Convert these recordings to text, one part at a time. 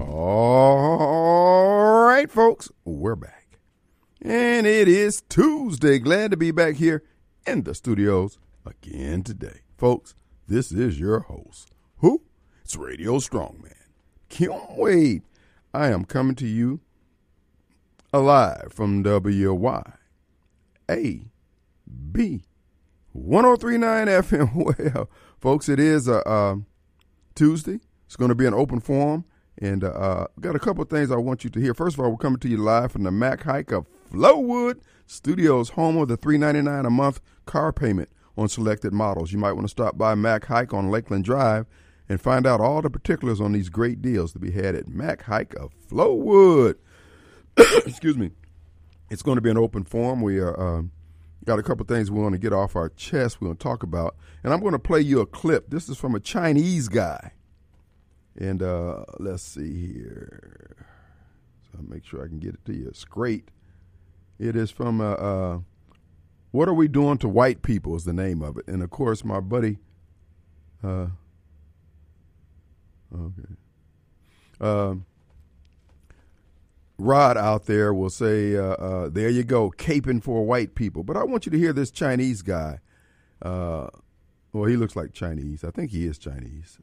All right, folks, we're back. And it is Tuesday. Glad to be back here in the studios again today. Folks, this is your host. Who? It's Radio Strongman. Kim Wade. I am coming to you alive from WY. A B 1039 FM. Well, folks, it is a uh, Tuesday. It's going to be an open forum. And uh, got a couple things I want you to hear. First of all, we're coming to you live from the Mac Haik of Flowood Studios, home of the 399 a month car payment on selected models. You might want to stop by Mac Haik on Lakeland Drive and find out all the particulars on these great deals to be had at Mac Haik of Flowood. Excuse me. It's going to be an open forum. We are uh, got a couple things we want to get off our chest. We're going to talk about, and I'm going to play you a clip. This is from a Chinese guy and uh, let's see here. So I'll make sure I can get it to you. It's great. It is from uh, uh, What Are We Doing to White People is the name of it. And of course, my buddy. Uh, okay. Um, Rod out there will say, uh, uh, there you go, caping for white people. But I want you to hear this Chinese guy. Uh, well, he looks like Chinese. I think he is Chinese.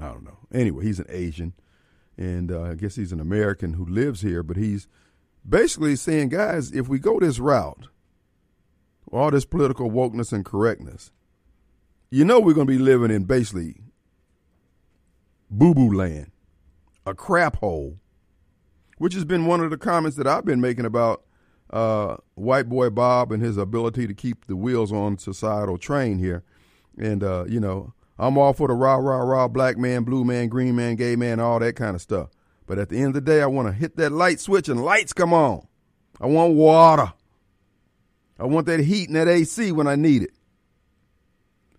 I don't know. Anyway, he's an Asian, and uh, I guess he's an American who lives here. But he's basically saying, guys, if we go this route, all this political wokeness and correctness, you know we're going to be living in basically boo boo land, a crap hole, which has been one of the comments that I've been making about uh, white boy Bob and his ability to keep the wheels on societal train here. And, uh, you know, I'm all for the rah, rah, rah, black man, blue man, green man, gay man, all that kind of stuff. But at the end of the day, I want to hit that light switch and lights come on. I want water. I want that heat and that AC when I need it.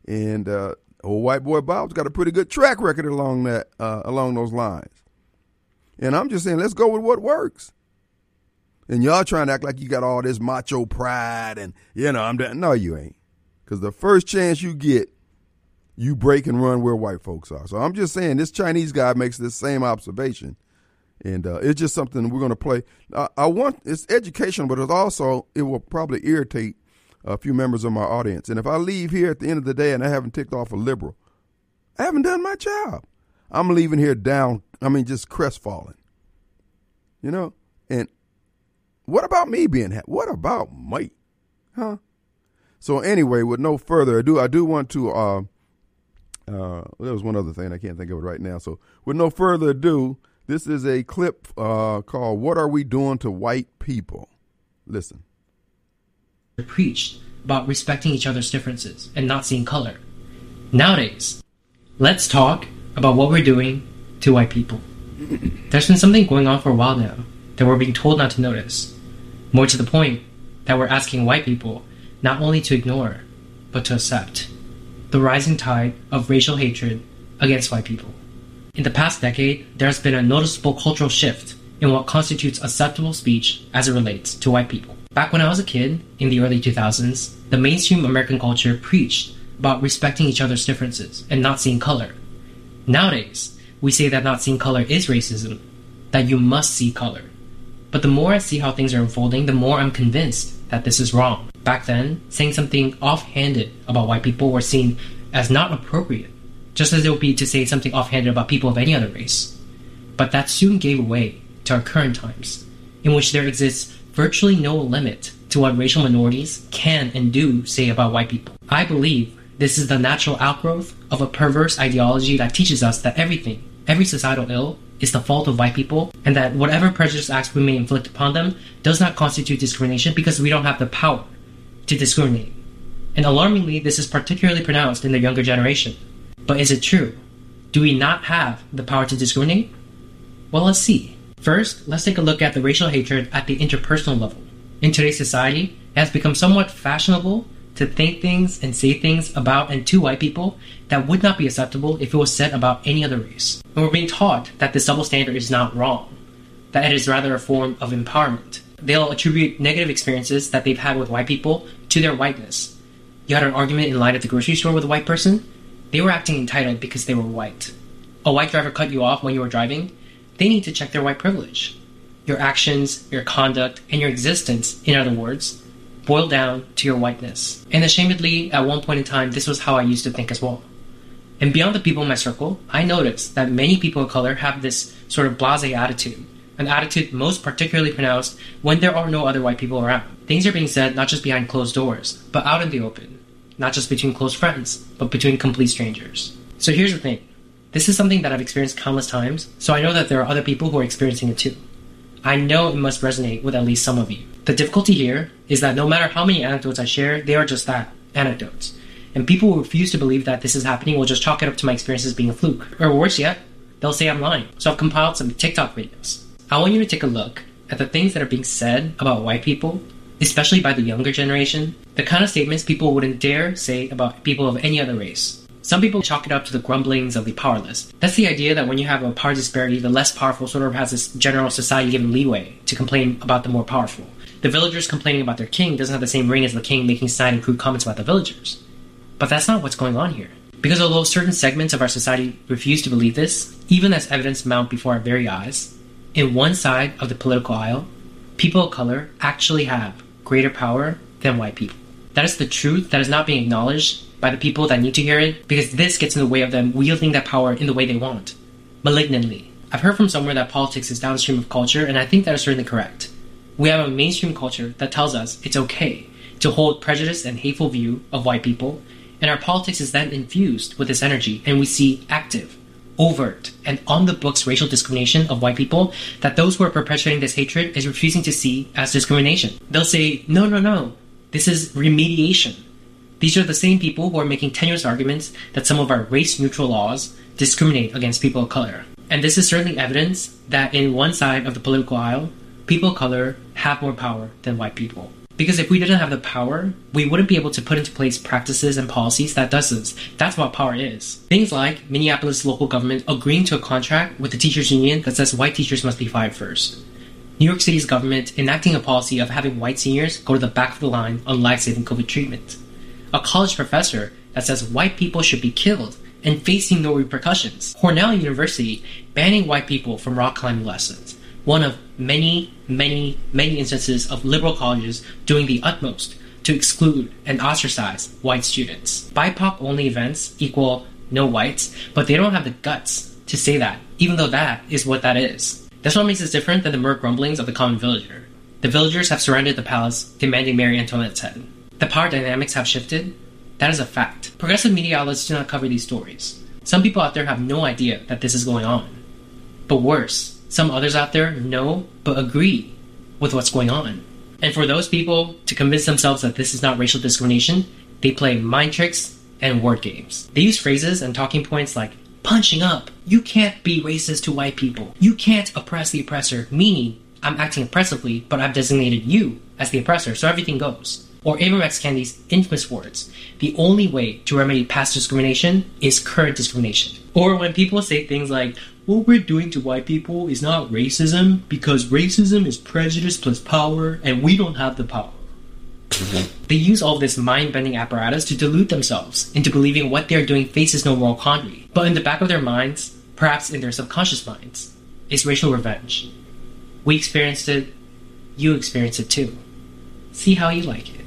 And uh, old white boy Bob's got a pretty good track record along that uh, along those lines. And I'm just saying, let's go with what works. And y'all trying to act like you got all this macho pride and you know I'm done. No, you ain't. Because the first chance you get, you break and run where white folks are. So I'm just saying this Chinese guy makes this same observation, and uh, it's just something we're going to play. Uh, I want it's educational, but it's also it will probably irritate a few members of my audience. And if I leave here at the end of the day and I haven't ticked off a liberal, I haven't done my job. I'm leaving here down. I mean, just crestfallen. You know, and what about me being happy? What about me? Huh? So anyway, with no further ado, I do want to. Uh, uh, there was one other thing I can't think of it right now. So, with no further ado, this is a clip uh, called "What Are We Doing to White People?" Listen. Preached about respecting each other's differences and not seeing color. Nowadays, let's talk about what we're doing to white people. There's been something going on for a while now that we're being told not to notice. More to the point, that we're asking white people not only to ignore, but to accept the rising tide of racial hatred against white people. In the past decade, there has been a noticeable cultural shift in what constitutes acceptable speech as it relates to white people. Back when I was a kid, in the early 2000s, the mainstream American culture preached about respecting each other's differences and not seeing color. Nowadays, we say that not seeing color is racism, that you must see color. But the more I see how things are unfolding, the more I'm convinced that this is wrong. Back then, saying something offhanded about white people were seen as not appropriate, just as it would be to say something offhanded about people of any other race. But that soon gave way to our current times, in which there exists virtually no limit to what racial minorities can and do say about white people. I believe this is the natural outgrowth of a perverse ideology that teaches us that everything, every societal ill, is the fault of white people, and that whatever prejudice acts we may inflict upon them does not constitute discrimination because we don't have the power to discriminate. And alarmingly, this is particularly pronounced in the younger generation. But is it true? Do we not have the power to discriminate? Well, let's see. First, let's take a look at the racial hatred at the interpersonal level. In today's society, it has become somewhat fashionable to think things and say things about and to white people that would not be acceptable if it was said about any other race. And we're being taught that this double standard is not wrong, that it is rather a form of empowerment. They'll attribute negative experiences that they've had with white people to their whiteness. You had an argument in line at the grocery store with a white person? They were acting entitled because they were white. a white driver cut you off when you were driving, they need to check their white privilege. Your actions, your conduct, and your existence, in other words, boil down to your whiteness. And ashamedly, at one point in time, this was how I used to think as well. And beyond the people in my circle, I noticed that many people of color have this sort of blase attitude, an attitude most particularly pronounced when there are no other white people around. Things are being said not just behind closed doors, but out in the open, not just between close friends, but between complete strangers. So here's the thing this is something that I've experienced countless times, so I know that there are other people who are experiencing it too. I know it must resonate with at least some of you. The difficulty here is that no matter how many anecdotes I share, they are just that anecdotes. And people who refuse to believe that this is happening will just chalk it up to my experiences being a fluke. Or worse yet, they'll say I'm lying. So I've compiled some TikTok videos. I want you to take a look at the things that are being said about white people, especially by the younger generation, the kind of statements people wouldn't dare say about people of any other race. Some people chalk it up to the grumblings of the powerless. That's the idea that when you have a power disparity, the less powerful sort of has this general society given leeway to complain about the more powerful. The villagers complaining about their king doesn't have the same ring as the king making snide and crude comments about the villagers. But that's not what's going on here. Because although certain segments of our society refuse to believe this, even as evidence mount before our very eyes, in one side of the political aisle, people of color actually have greater power than white people. That is the truth that is not being acknowledged by the people that need to hear it because this gets in the way of them wielding that power in the way they want. Malignantly. I've heard from somewhere that politics is downstream of culture, and I think that is certainly correct. We have a mainstream culture that tells us it's okay to hold prejudice and hateful view of white people, and our politics is then infused with this energy, and we see active, overt, and on the books racial discrimination of white people that those who are perpetuating this hatred is refusing to see as discrimination. They'll say, no, no, no, this is remediation. These are the same people who are making tenuous arguments that some of our race neutral laws discriminate against people of color. And this is certainly evidence that in one side of the political aisle, people of color have more power than white people. Because if we didn't have the power, we wouldn't be able to put into place practices and policies that does this. That's what power is. Things like Minneapolis local government agreeing to a contract with the teachers union that says white teachers must be fired first. New York City's government enacting a policy of having white seniors go to the back of the line on life-saving COVID treatment. A college professor that says white people should be killed and facing no repercussions. Cornell University banning white people from rock climbing lessons one of many, many, many instances of liberal colleges doing the utmost to exclude and ostracize white students. BIPOC only events equal no whites, but they don't have the guts to say that, even though that is what that is. That's what makes us different than the mere grumblings of the common villager. The villagers have surrounded the palace, demanding Marie Antoinette's head. The power dynamics have shifted. That is a fact. Progressive media outlets do not cover these stories. Some people out there have no idea that this is going on. But worse, some others out there know but agree with what's going on. And for those people to convince themselves that this is not racial discrimination, they play mind tricks and word games. They use phrases and talking points like punching up. You can't be racist to white people. You can't oppress the oppressor, meaning I'm acting oppressively, but I've designated you as the oppressor, so everything goes. Or Ibram X. Kendi's infamous words the only way to remedy past discrimination is current discrimination. Or when people say things like, what we're doing to white people is not racism because racism is prejudice plus power and we don't have the power. they use all this mind bending apparatus to delude themselves into believing what they're doing faces no moral quandary. But in the back of their minds, perhaps in their subconscious minds, is racial revenge. We experienced it, you experienced it too. See how you like it.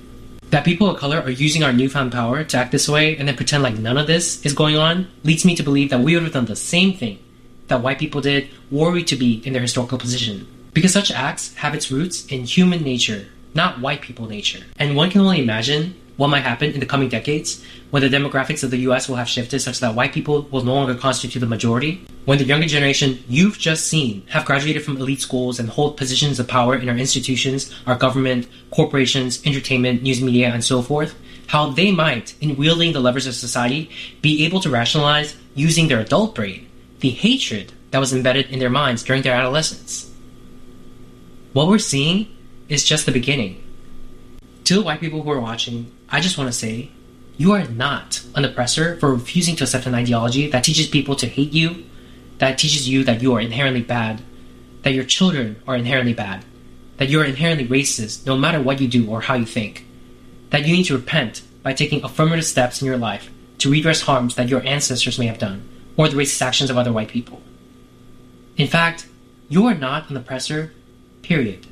That people of color are using our newfound power to act this way and then pretend like none of this is going on leads me to believe that we would have done the same thing that white people did we to be in their historical position. Because such acts have its roots in human nature, not white people nature. And one can only imagine what might happen in the coming decades when the demographics of the US will have shifted such that white people will no longer constitute the majority, when the younger generation you've just seen have graduated from elite schools and hold positions of power in our institutions, our government, corporations, entertainment, news media, and so forth, how they might, in wielding the levers of society, be able to rationalize using their adult brain the hatred that was embedded in their minds during their adolescence. What we're seeing is just the beginning. To the white people who are watching, I just want to say you are not an oppressor for refusing to accept an ideology that teaches people to hate you, that teaches you that you are inherently bad, that your children are inherently bad, that you are inherently racist no matter what you do or how you think, that you need to repent by taking affirmative steps in your life to redress harms that your ancestors may have done or the racist actions of other white people. In fact, you are not an oppressor, period.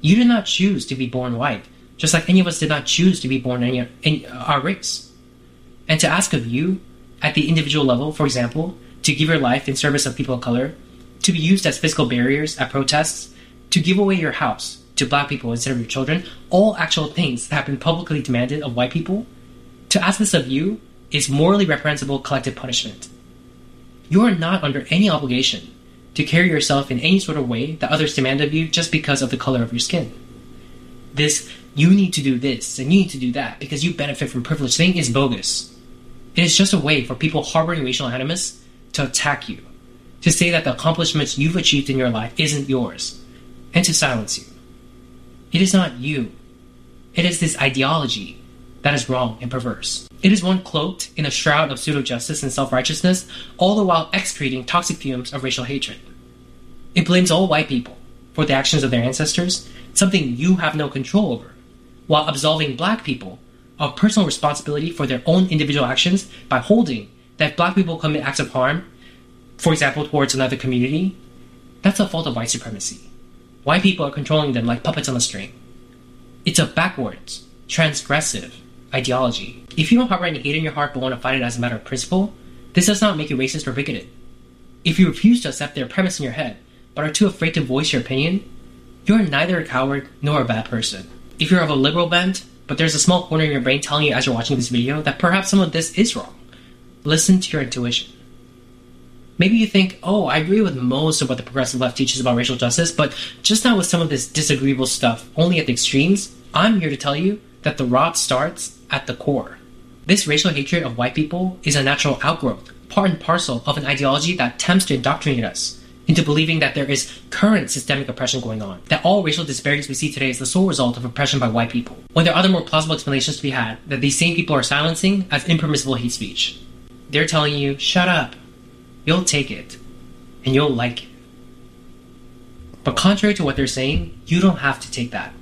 You did not choose to be born white, just like any of us did not choose to be born in, in our race. And to ask of you, at the individual level, for example, to give your life in service of people of color, to be used as physical barriers at protests, to give away your house to black people instead of your children, all actual things that have been publicly demanded of white people, to ask this of you is morally reprehensible collective punishment. You are not under any obligation to carry yourself in any sort of way that others demand of you just because of the color of your skin. This, you need to do this and you need to do that because you benefit from privilege thing is bogus. It is just a way for people harboring racial animus to attack you, to say that the accomplishments you've achieved in your life isn't yours, and to silence you. It is not you. It is this ideology that is wrong and perverse. It is one cloaked in a shroud of pseudo justice and self righteousness, all the while excreting toxic fumes of racial hatred. It blames all white people for the actions of their ancestors, something you have no control over, while absolving black people of personal responsibility for their own individual actions by holding that black people commit acts of harm, for example, towards another community, that's a fault of white supremacy. White people are controlling them like puppets on a string. It's a backwards, transgressive, ideology. If you don't harbor any hate in your heart but want to fight it as a matter of principle, this does not make you racist or bigoted. If you refuse to accept their premise in your head, but are too afraid to voice your opinion, you're neither a coward nor a bad person. If you're of a liberal bent, but there's a small corner in your brain telling you as you're watching this video that perhaps some of this is wrong, listen to your intuition. Maybe you think, oh, I agree with most of what the progressive left teaches about racial justice, but just not with some of this disagreeable stuff, only at the extremes. I'm here to tell you that the rot starts at the core. This racial hatred of white people is a natural outgrowth, part and parcel of an ideology that attempts to indoctrinate us into believing that there is current systemic oppression going on, that all racial disparities we see today is the sole result of oppression by white people, when there are other more plausible explanations to be had that these same people are silencing as impermissible hate speech. They're telling you, shut up, you'll take it, and you'll like it. But contrary to what they're saying, you don't have to take that.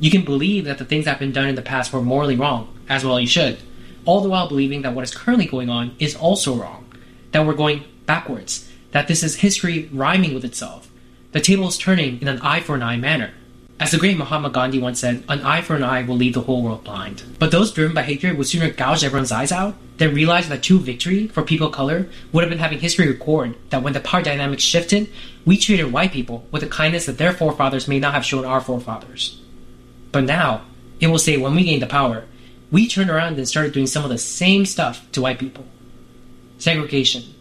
You can believe that the things that have been done in the past were morally wrong, as well you should, all the while believing that what is currently going on is also wrong, that we're going backwards, that this is history rhyming with itself. The table is turning in an eye for an eye manner. As the great Mahatma Gandhi once said, an eye for an eye will leave the whole world blind. But those driven by hatred would sooner gouge everyone's eyes out than realize that true victory for people of color would have been having history record that when the power dynamics shifted, we treated white people with the kindness that their forefathers may not have shown our forefathers. But now, it will say when we gained the power, we turned around and started doing some of the same stuff to white people. Segregation,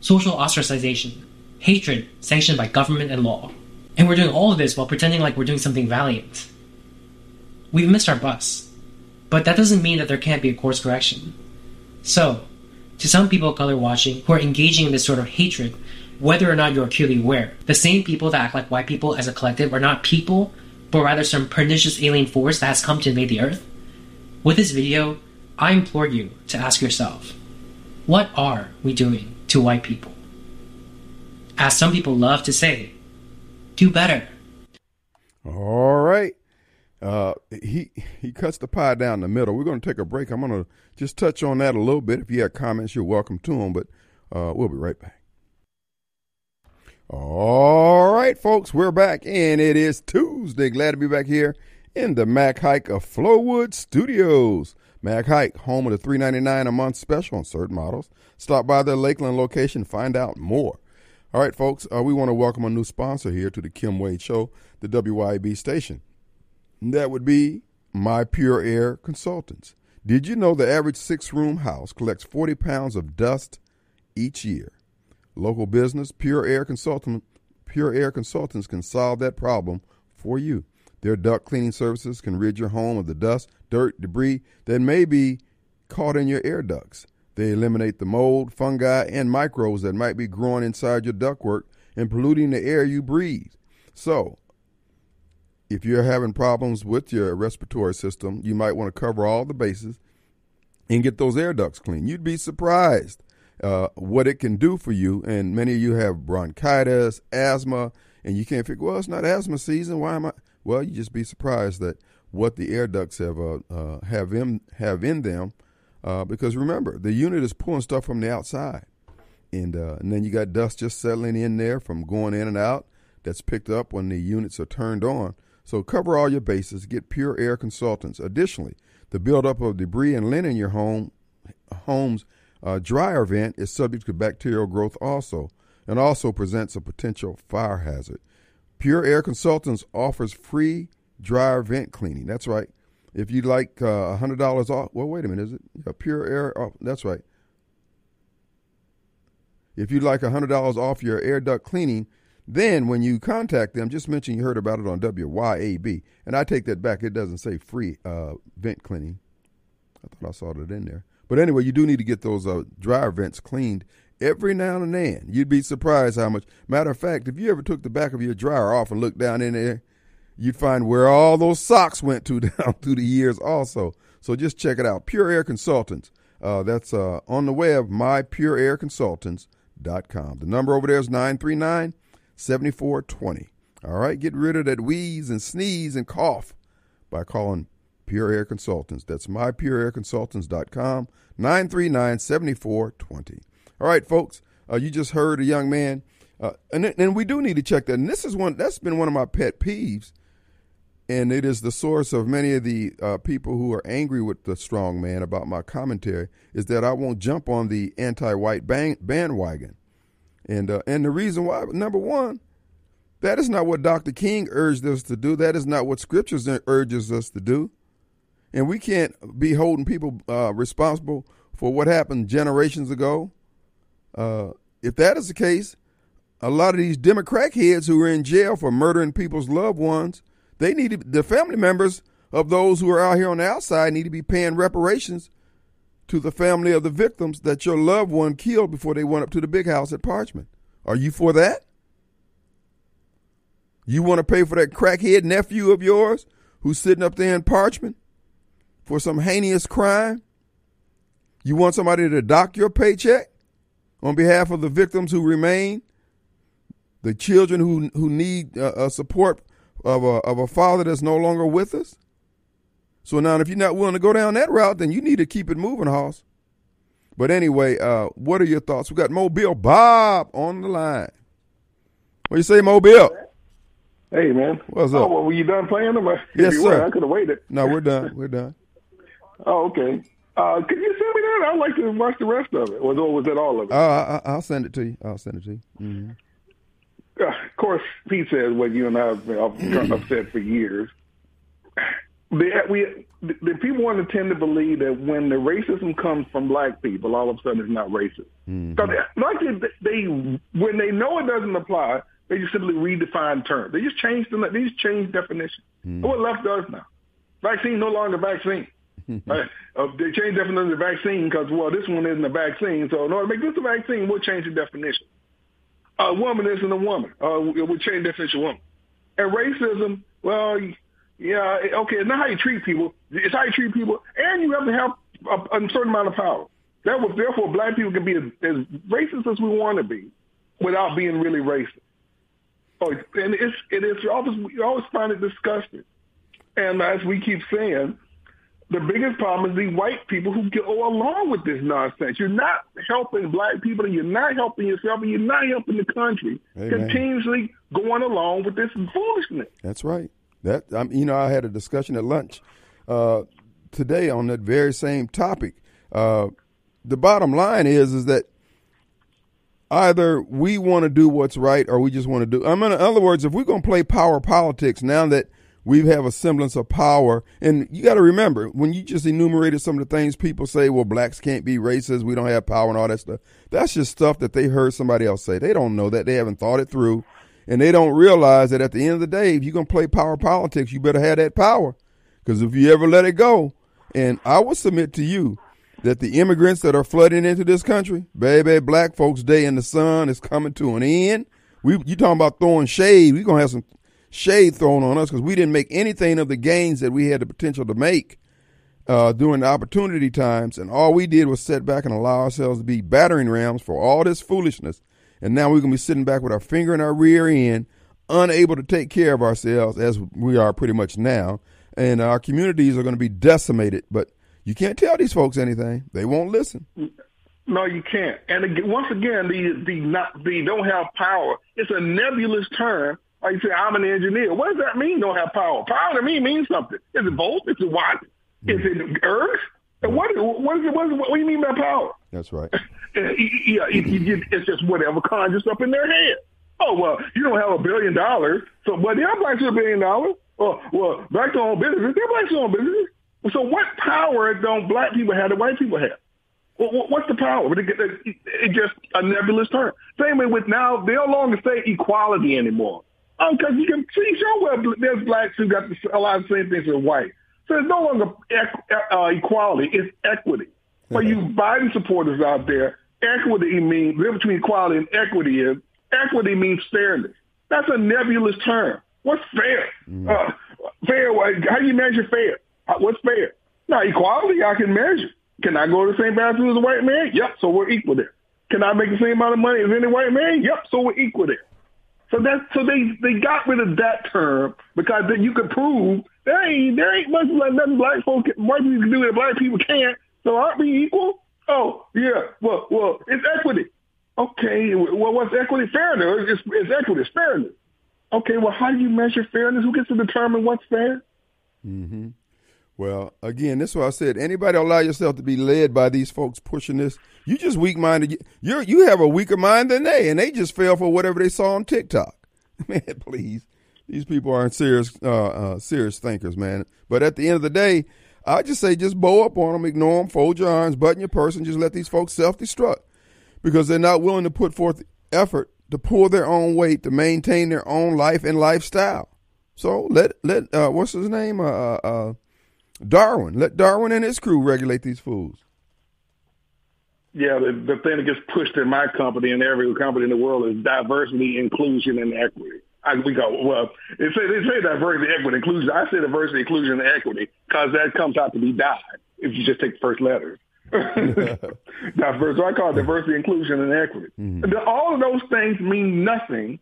social ostracization, hatred sanctioned by government and law. And we're doing all of this while pretending like we're doing something valiant. We've missed our bus. But that doesn't mean that there can't be a course correction. So, to some people of color watching who are engaging in this sort of hatred, whether or not you're acutely aware, the same people that act like white people as a collective are not people, but rather some pernicious alien force that has come to invade the earth. With this video, I implore you to ask yourself, what are we doing to white people? As some people love to say, do better. All right. Uh, he he cuts the pie down the middle. We're going to take a break. I'm going to just touch on that a little bit. If you have comments, you're welcome to them. But uh, we'll be right back. All right, folks, we're back, and it is Tuesday. Glad to be back here in the Mac Haik of Flowood Studios. Mac Haik, home of the $3.99 a month special on certain models. Stop by their Lakeland location, find out more. All right, folks, uh, we want to welcome a new sponsor here to the Kim Wade Show, the WYB station. That would be My Pure Air Consultants. Did you know the average six room house collects 40 pounds of dust each year? Local business, Pure Air Consultant, Pure Air Consultants can solve that problem for you. Their duct cleaning services can rid your home of the dust, dirt, debris that may be caught in your air ducts. They eliminate the mold, fungi, and microbes that might be growing inside your ductwork and polluting the air you breathe. So, if you're having problems with your respiratory system, you might want to cover all the bases and get those air ducts clean. You'd be surprised uh, what it can do for you. And many of you have bronchitis, asthma, and you can't figure, well, it's not asthma season. Why am I? Well, you just be surprised that what the air ducts have uh, uh, have in have in them uh, because remember, the unit is pulling stuff from the outside. and uh, and then you got dust just settling in there from going in and out. That's picked up when the units are turned on. So cover all your bases. Get Pure Air Consultants. Additionally, the buildup of debris and lint in your home home's uh, dryer vent is subject to bacterial growth also, and also presents a potential fire hazard. Pure Air Consultants offers free dryer vent cleaning. That's right. If you'd like uh, $100 off, well, wait a minute, is it? Yeah, Pure Air, oh, that's right. If you'd like $100 off your air duct cleaning, then when you contact them, just mention you heard about it on WYAB. And I take that back. It doesn't say free uh, vent cleaning. I thought I saw that in there. But anyway, you do need to get those uh, dryer vents cleaned every now and then. You'd be surprised how much. Matter of fact, if you ever took the back of your dryer off and looked down in there, you'd find where all those socks went to down through the years also. So just check it out. Pure Air Consultants. Uh, that's uh, on the web, mypureairconsultants.com. The number over there is 939 7420. All right, get rid of that wheeze and sneeze and cough by calling Pure Air Consultants. That's mypureairconsultants.com, 939 7420. All right, folks, uh, you just heard a young man, uh, and, and we do need to check that. And this is one that's been one of my pet peeves, and it is the source of many of the uh, people who are angry with the strong man about my commentary, is that I won't jump on the anti white bandwagon. And, uh, and the reason why, number one, that is not what Dr. King urged us to do. That is not what Scriptures urges us to do. And we can't be holding people uh, responsible for what happened generations ago. Uh, if that is the case, a lot of these Democrat heads who are in jail for murdering people's loved ones, they need to, the family members of those who are out here on the outside need to be paying reparations to the family of the victims that your loved one killed before they went up to the big house at Parchman. Are you for that? You want to pay for that crackhead nephew of yours who's sitting up there in Parchman for some heinous crime? You want somebody to dock your paycheck on behalf of the victims who remain, the children who who need uh, support of a of a father that's no longer with us? So now, if you're not willing to go down that route, then you need to keep it moving, Hoss. But anyway, uh, what are your thoughts? We got Mobile Bob on the line. What you say, Mobile? Hey, man. What's up? Oh, well, were you done playing them? Yes, you sir. Were, I could have waited. No, we're done. We're done. Oh, okay. Uh, could you send me that? I'd like to watch the rest of it. Or was it all of it? Uh, I, will send it to you. I'll send it to you. Mm-hmm. Uh, of course, Pete says what you and I have, been, said for years the, we the, the people want to tend to believe that when the racism comes from black people, all of a sudden it's not racist. Mm-hmm. So they, like they, they when they know it doesn't apply, they just simply redefine terms. They just change the they just change definition. Mm-hmm. What left does now? Vaccine no longer vaccine. Right? uh, they change definition of the vaccine because well this one isn't a vaccine. So in order to make this a vaccine, we'll change the definition. A woman isn't a woman. Uh, we'll change the definition of woman. And racism, well yeah, okay, it's not how you treat people. It's how you treat people, and you have to have a, a certain amount of power. That was therefore black people can be as, as racist as we want to be, without being really racist. Oh, and it's it is you always we always find it disgusting. And as we keep saying, the biggest problem is the white people who go along with this nonsense. You're not helping black people, and you're not helping yourself, and you're not helping the country. Amen. Continuously going along with this foolishness. That's right. That um, you know, I had a discussion at lunch uh, today on that very same topic. Uh, the bottom line is is that either we want to do what's right or we just want to do. I mean, in other words, if we're going to play power politics now that we have a semblance of power, and you got to remember when you just enumerated some of the things people say, well, blacks can't be racist, we don't have power, and all that stuff. That's just stuff that they heard somebody else say. They don't know that. They haven't thought it through. And they don't realize that at the end of the day, if you're going to play power politics, you better have that power. Because if you ever let it go, and I will submit to you that the immigrants that are flooding into this country, baby, black folks' day in the sun is coming to an end. We, you talking about throwing shade? We're gonna have some shade thrown on us because we didn't make anything of the gains that we had the potential to make uh, during the opportunity times, and all we did was sit back and allow ourselves to be battering rams for all this foolishness and now we're going to be sitting back with our finger in our rear end, unable to take care of ourselves as we are pretty much now. And our communities are going to be decimated. But you can't tell these folks anything, they won't listen. No, you can't. And once again, the the not the don't have power. It's a nebulous term. Like you say, I'm an engineer. What does that mean? Don't have power. Power to me means something. Is it volt? Is it watt? Is hmm. it earth? And what what is it? What, is, what do you mean by power? That's right. yeah, it, it, it's just whatever conjures up in their head. Oh well, you don't have a billion dollars, so but they're blacks with a billion dollars. Oh well, blacks own businesses. They're blacks own businesses. So what power don't black people have that white people have? What's the power? It's just a nebulous term. Same way with now, they no longer say equality anymore. Because um, you can see, where there's blacks who got a lot of the same things as white. So it's no longer uh, equality, it's equity. For you Biden supporters out there, equity means, the between equality and equity is, equity means fairness. That's a nebulous term. What's fair? Mm. Uh, fair, how do you measure fair? What's fair? Now, equality I can measure. Can I go to the same bathroom as a white man? Yep, so we're equal there. Can I make the same amount of money as any white man? Yep, so we're equal there. So that so they they got rid of that term because then you could prove there ain't there ain't much like nothing black folks white people can do that black people can't. So aren't we equal? Oh yeah, well well it's equity. Okay, well what's equity? Fairness. It's, it's equity. It's fairness. Okay, well how do you measure fairness? Who gets to determine what's fair? Mm-hmm. Well, again, this is what I said. Anybody allow yourself to be led by these folks pushing this, you just weak minded. You you have a weaker mind than they, and they just fell for whatever they saw on TikTok. Man, please, these people aren't serious uh, uh, serious thinkers, man. But at the end of the day, I just say just bow up on them, ignore them, fold your arms, button your purse, and just let these folks self destruct because they're not willing to put forth effort to pull their own weight to maintain their own life and lifestyle. So let let uh, what's his name? Uh, uh, uh Darwin. Let Darwin and his crew regulate these fools. Yeah, the, the thing that gets pushed in my company and every company in the world is diversity, inclusion, and equity. I, we go, well, they say, they say diversity, equity, inclusion. I say diversity, inclusion, and equity because that comes out to be die if you just take the first letters. Diverse, so I call it diversity, inclusion, and equity. Mm-hmm. All of those things mean nothing,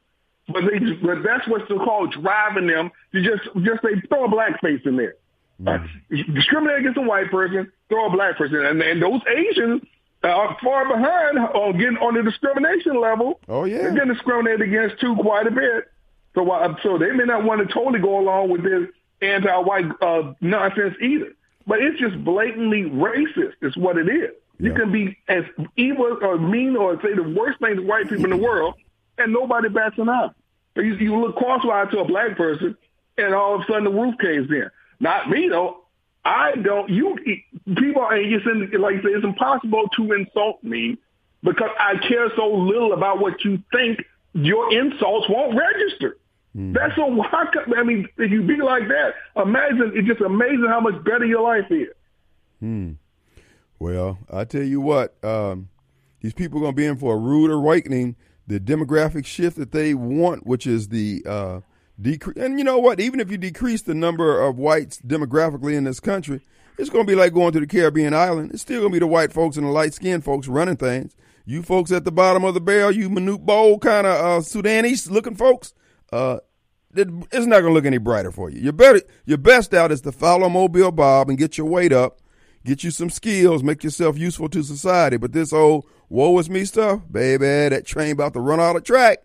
but they but that's what's called driving them to just just say throw a black face in there. Mm-hmm. discriminate against a white person, throw a black person, and, and those Asians are far behind on getting on the discrimination level. Oh yeah, they're getting discriminated against too quite a bit. So uh, so they may not want to totally go along with this anti-white uh, nonsense either. But it's just blatantly racist. Is what it is. You can be as evil or mean or say the worst things to white people in the world, and nobody bats an eye. You, you look crosswise to a black person, and all of a sudden the roof caves in. Not me though. I don't. You people, and it's in, like I said, it's impossible to insult me because I care so little about what you think. Your insults won't register. Mm. That's so. Why, I mean, if you be like that, imagine. It's just amazing how much better your life is. Hmm. Well, I tell you what, um, these people are going to be in for a rude awakening. The demographic shift that they want, which is the uh, And you know what? Even if you decrease the number of whites demographically in this country, it's going to be like going to the Caribbean island. It's still going to be the white folks and the light skinned folks running things. You folks at the bottom of the barrel, you Manute Bol kind of uh, Sudanese looking folks, uh, it's not going to look any brighter for you. Your better, your best out is to follow Mobile Bob and get your weight up, get you some skills, make yourself useful to society. But this old woe is me stuff, baby, that train about to run out of track.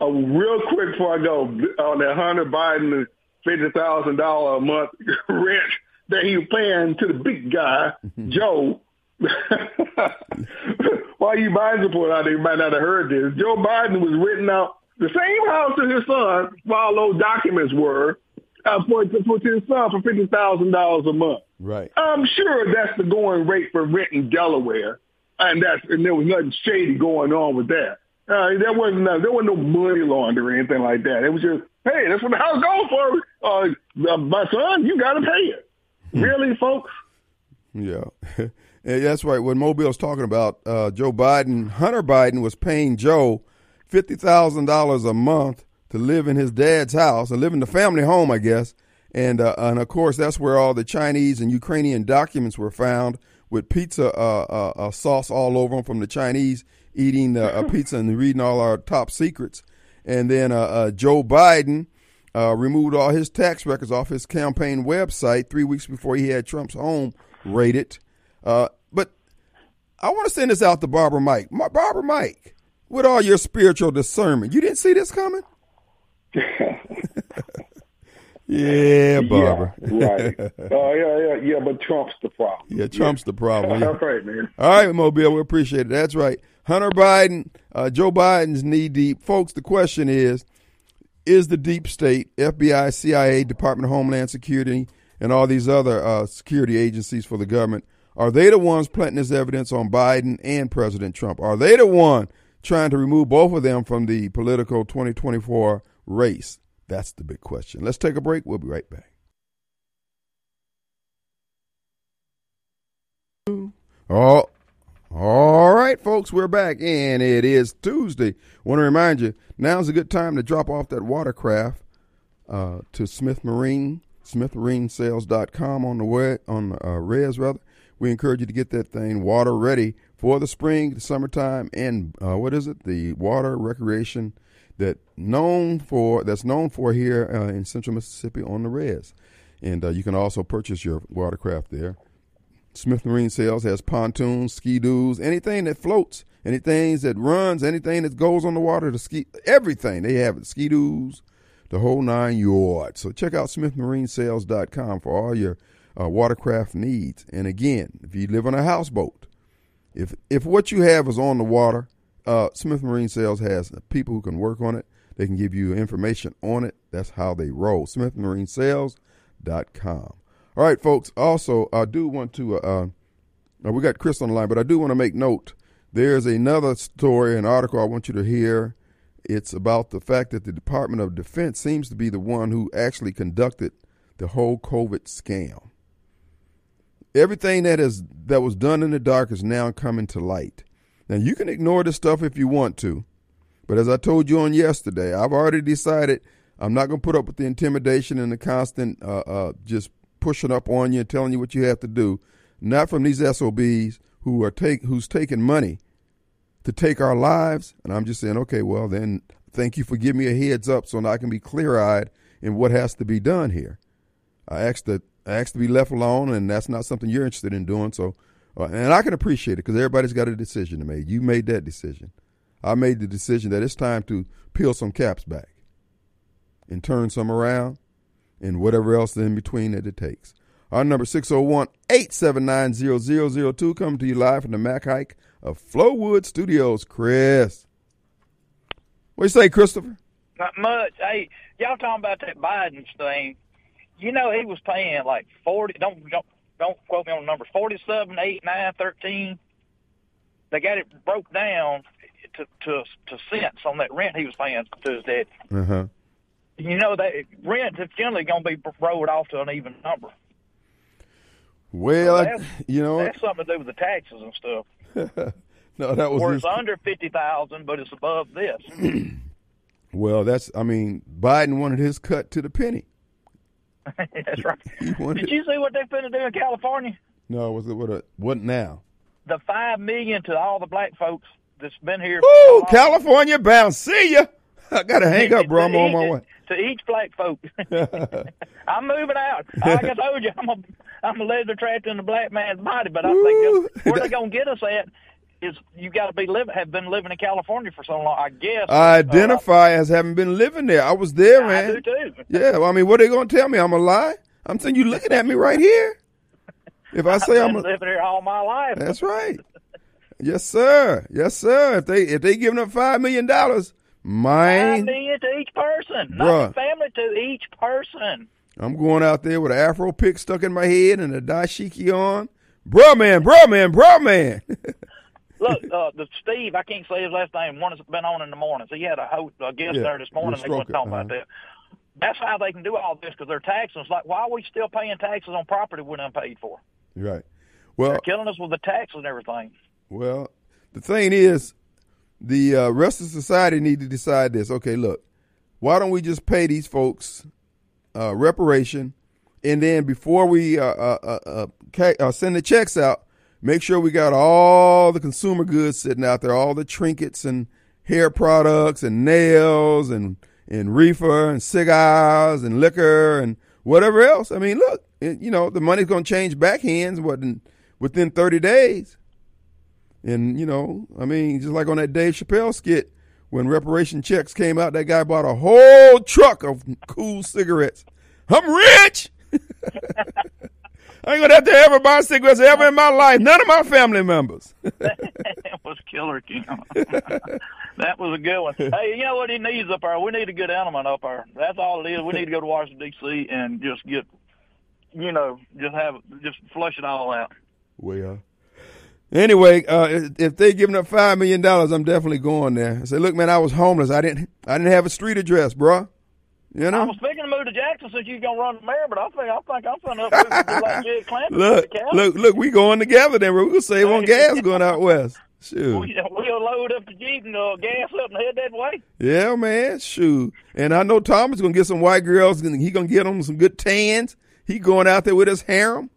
Uh, real quick before I go, on that Hunter Biden fifty thousand dollar a month rent that he was paying to the big guy, Joe. While you Biden support out there, you might not have heard this. Joe Biden was written out the same house as his son, while those documents were, uh, for, for his son for fifty thousand dollars a month. Right. I'm sure that's the going rate for rent in Delaware, and that's and there was nothing shady going on with that. Uh, there wasn't no, there wasn't no money laundering or anything like that. It was just, hey, that's what the house goes for. Uh, my son, you got to pay it. Hmm. Really, folks? Yeah. yeah, that's right. What Mobile's talking about, uh, Joe Biden, Hunter Biden was paying Joe fifty thousand dollars a month to live in his dad's house and live in the family home, I guess. And uh, and of course, that's where all the Chinese and Ukrainian documents were found with pizza uh, uh, uh sauce all over them from the Chinese eating uh, a pizza and reading all our top secrets. And then uh, uh, Joe Biden uh, removed all his tax records off his campaign website three weeks before he had Trump's home raided. Uh, but I want to send this out to Barbara Mike. My, Barbara Mike, with all your spiritual discernment, you didn't see this coming? yeah, Barbara. Yeah, right. Oh, uh, yeah, yeah, yeah, but Trump's the problem. Yeah, Trump's yeah. the problem. Yeah. All right, man. All right, Mobile, we appreciate it. That's right. Hunter Biden, uh, Joe Biden's knee deep. Folks, the question is Is the deep state, FBI, CIA, Department of Homeland Security, and all these other uh, security agencies for the government, are they the ones planting this evidence on Biden and President Trump? Are they the one trying to remove both of them from the political 2024 race? That's the big question. Let's take a break. We'll be right back. Oh, all right, folks, we're back, and it is Tuesday. Want to remind you, now's a good time to drop off that watercraft uh, to Smith Marine, SmithMarineSales.com on the web, on uh, res rather. We encourage you to get that thing water ready for the spring, the summertime, and uh, what is it? The water recreation that known for that's known for here uh, in Central Mississippi on the res. And uh, you can also purchase your watercraft there. Smith Marine Sales has pontoons, ski-doos, anything that floats, anything that runs, anything that goes on the water, the ski, everything. They have ski-doos, the whole nine yards. So check out smithmarinesales.com for all your uh, watercraft needs. And again, if you live on a houseboat, if if what you have is on the water, uh, Smith Marine Sales has people who can work on it. They can give you information on it. That's how they roll. SmithMarineSales.com. All right, folks. Also, I do want to. Uh, uh, we got Chris on the line, but I do want to make note. There's another story, an article I want you to hear. It's about the fact that the Department of Defense seems to be the one who actually conducted the whole COVID scam. Everything that is that was done in the dark is now coming to light. Now you can ignore this stuff if you want to, but as I told you on yesterday, I've already decided I'm not going to put up with the intimidation and the constant uh, uh, just pushing up on you and telling you what you have to do. Not from these SOBs who are take who's taking money to take our lives. And I'm just saying, okay, well then, thank you for giving me a heads up so I can be clear eyed in what has to be done here. I asked that I asked to be left alone, and that's not something you're interested in doing. So, uh, and I can appreciate it because everybody's got a decision to make. You made that decision. I made the decision that it's time to peel some caps back and turn some around and whatever else in between that it takes. Our number 601-879-0002 coming to you live from the Mac Haik of Flowood Studios. Chris. What you say, Christopher? Not much. Hey, y'all talking about that Biden thing. You know he was paying like forty don't don't don't quote me on the numbers, forty seven, eight, nine, thirteen. They got it broke down to to to cents on that rent he was paying to his dad. Uh-huh. You know that rent is generally going to be rolled off to an even number. Well, So I, you know, That's something to do with the taxes and stuff. no, that was Where it's under fifty thousand, but it's above this. well. That's I mean, Biden wanted his cut to the penny. That's right. Wanted Did you see what they're finna do in California? no, was it what? A, what now? The five million to all the black folks that's been here. Long. California bound. See ya. I gotta hang up, bro. I'm on my way. To each black folk. I'm moving out. Like I told you, I'm a I'm a leather trapped in a black man's body, but I Woo. think where they're gonna get us at is you got to be living have been living in California for so long. I guess. I uh, identify as having been living there. I was there, I man. do too. Yeah, well, I mean, what are they gonna tell me? I'm a lie? I'm saying you looking at me right here. If I say I'm a, living here all my life. that's right. Yes, sir. Yes, sir. If they if they giving up five million dollars, Million to each person, Bruh. not family to each person. I'm going out there with an afro pick stuck in my head and a dashiki on. Bro, man, bro, man, bro, man. Look, uh, the Steve, I can't say his last name. One has been on in the morning. So He had a, host, a guest Yeah, there this morning. They weren't talking about uh-huh. that. That's how they can do all this because they're taxing us. Like, why are we still paying taxes on property we done paid for? right. Well, They're killing us with the taxes and everything. Well, the thing is, the uh, rest of society need to decide this. Okay, look, why don't we just pay these folks uh, reparation, and then before we uh, uh, uh, uh, send the checks out, make sure we got all the consumer goods sitting out there, all the trinkets and hair products and nails and and reefer and cigars and liquor and whatever else. I mean, look, you know, the money's going to change back hands within 30 days. And, you know, I mean, just like on that Dave Chappelle skit, when reparation checks came out, that guy bought a whole truck of Kool cigarettes. I'm rich! I ain't gonna have to ever buy cigarettes ever in my life. None of my family members. that was Killer Kim. that was a good one. Hey, you know what he needs up there? We need a good element up there. That's all it is. We need to go to Washington D.C. and just get, you know, just have just flush it all out. Well, anyway, uh, if they giving up five million dollars, I'm definitely going there. I say, look, man, I was homeless. I didn't, I didn't have a street address, bruh. You know, I was thinking to move to Jackson since you're gonna run the mayor, but I think I think I'm finna up like Jed look, look, look, we going together. Then we'll save on gas going out west. Shoot. We, we'll load up the jeep and uh, gas up and head that way. Yeah, man. Shoot. And I know Thomas gonna get some white girls. and He gonna get them some good tans. He going out there with his harem,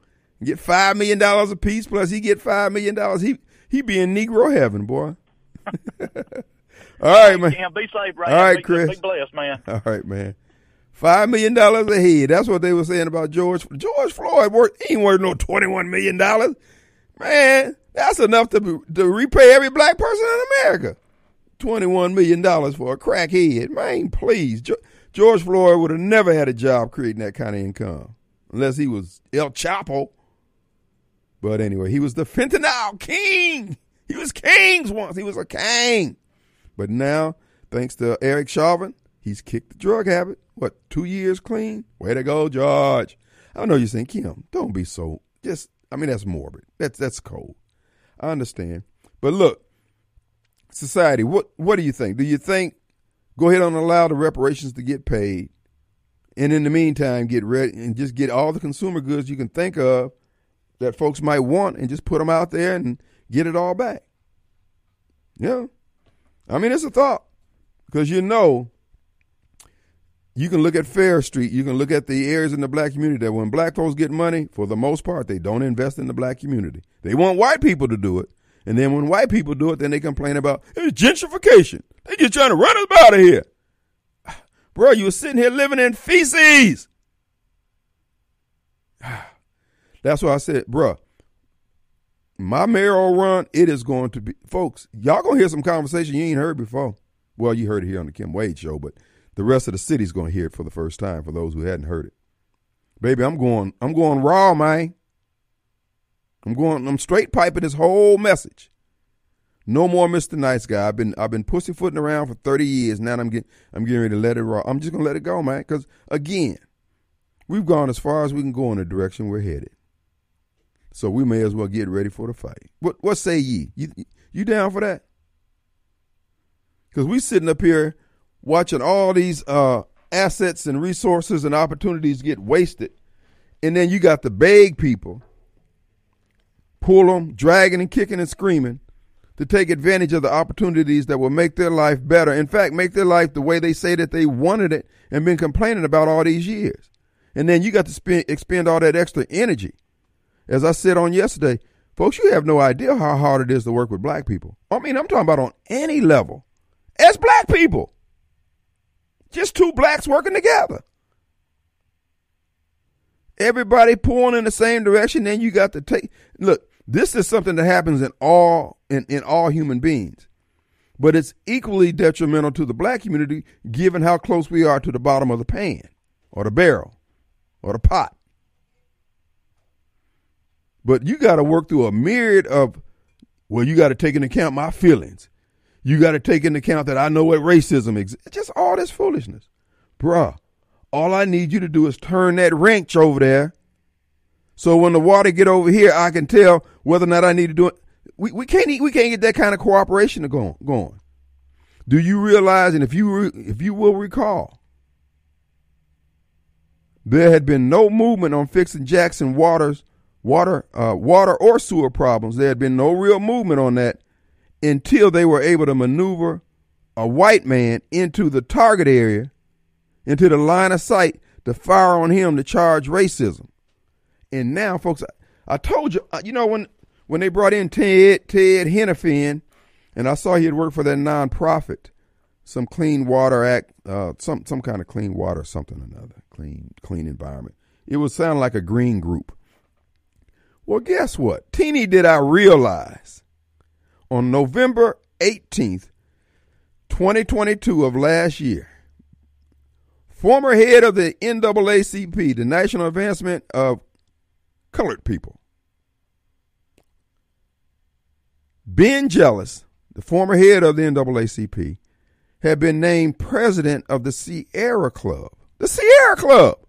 get five million dollars a piece. Plus, he get five million dollars. He he be in Negro heaven, boy. All right, man. Yeah, be safe, right? All right, be, Chris. Be blessed, man. All right, man. Five million dollars a head. That's what they were saying about George. George Floyd worth he ain't worth no twenty one million dollars. Man, that's enough to to repay every black person in America. Twenty one million dollars for a crackhead. Man, please. George Floyd would have never had a job creating that kind of income unless he was El Chapo. But anyway, he was the fentanyl king. He was kings once. He was a king. But now, thanks to Derek Chauvin, he's kicked the drug habit. What, two years clean? Way to go, George. I know you're saying, Kim, don't be so just I mean that's morbid. That's that's cold. I understand. But look, society, what what do you think? Do you think go ahead and allow the reparations to get paid? And in the meantime, get ready and just get all the consumer goods you can think of that folks might want and just put them out there and get it all back. Yeah. I mean, it's a thought because you know you can look at Fair Street. You can look at the areas in the black community that when black folks get money, for the most part, they don't invest in the black community. They want white people to do it. And then when white people do it, then they complain about it's gentrification. They just trying to run us out of here. Bro, you were sitting here living in feces. Ah. That's why I said, bruh, my mayoral run, it is going to be, folks, y'all going to hear some conversation you ain't heard before. Well, you heard it here on the Kim Wade show, but the rest of the city's going to hear it for the first time for those who hadn't heard it. Baby, I'm going I'm going raw, man. I'm going I'm straight piping this whole message. No more Mr. Nice Guy. I've been I've been pussyfooting around for 30 years. Now I'm getting I'm getting ready to let it raw. I'm just gonna let it go, man. Because again, we've gone as far as we can go in the direction we're headed. So we may as well get ready for the fight. What what say ye? You you down for that? Because we sitting up here watching all these uh, assets and resources and opportunities get wasted. And then you got the beg people pull them, dragging and kicking and screaming to take advantage of the opportunities that will make their life better. In fact, make their life the way they say that they wanted it and been complaining about all these years. And then you got to spend, expend all that extra energy. As I said on yesterday, folks, you have no idea how hard it is to work with black people. I mean, I'm talking about on any level. As black people. Just two blacks working together. Everybody pulling in the same direction, then you got to take look, this is something that happens in all in, in all human beings. But it's equally detrimental to the black community given how close we are to the bottom of the pan or the barrel or the pot. But you got to work through a myriad of, well, you got to take into account my feelings. You got to take into account that I know what racism is. Just all this foolishness. Bruh, all I need you to do is turn that wrench over there. So when the water get over here, I can tell whether or not I need to do it. We, we can't we can't get that kind of cooperation going going. Do you realize? And if you re, if you will recall, there had been no movement on fixing Jackson waters water uh, water or sewer problems. There had been no real movement on that until they were able to maneuver a white man into the target area, into the line of sight to fire on him to charge racism. And now, folks, I, I told you, uh, you know, when when they brought in Ted Ted Henifin, and I saw he had worked for that nonprofit, some Clean Water Act, uh, some some kind of clean water, something or another, clean clean environment. It would sound like a green group. Well, guess what? Teeny did I realize on November 18th, 2022 of last year, former head of the NAACP, the National Advancement of Colored People, Ben Jealous, the former head of the NAACP, had been named president of the Sierra Club. The Sierra Club.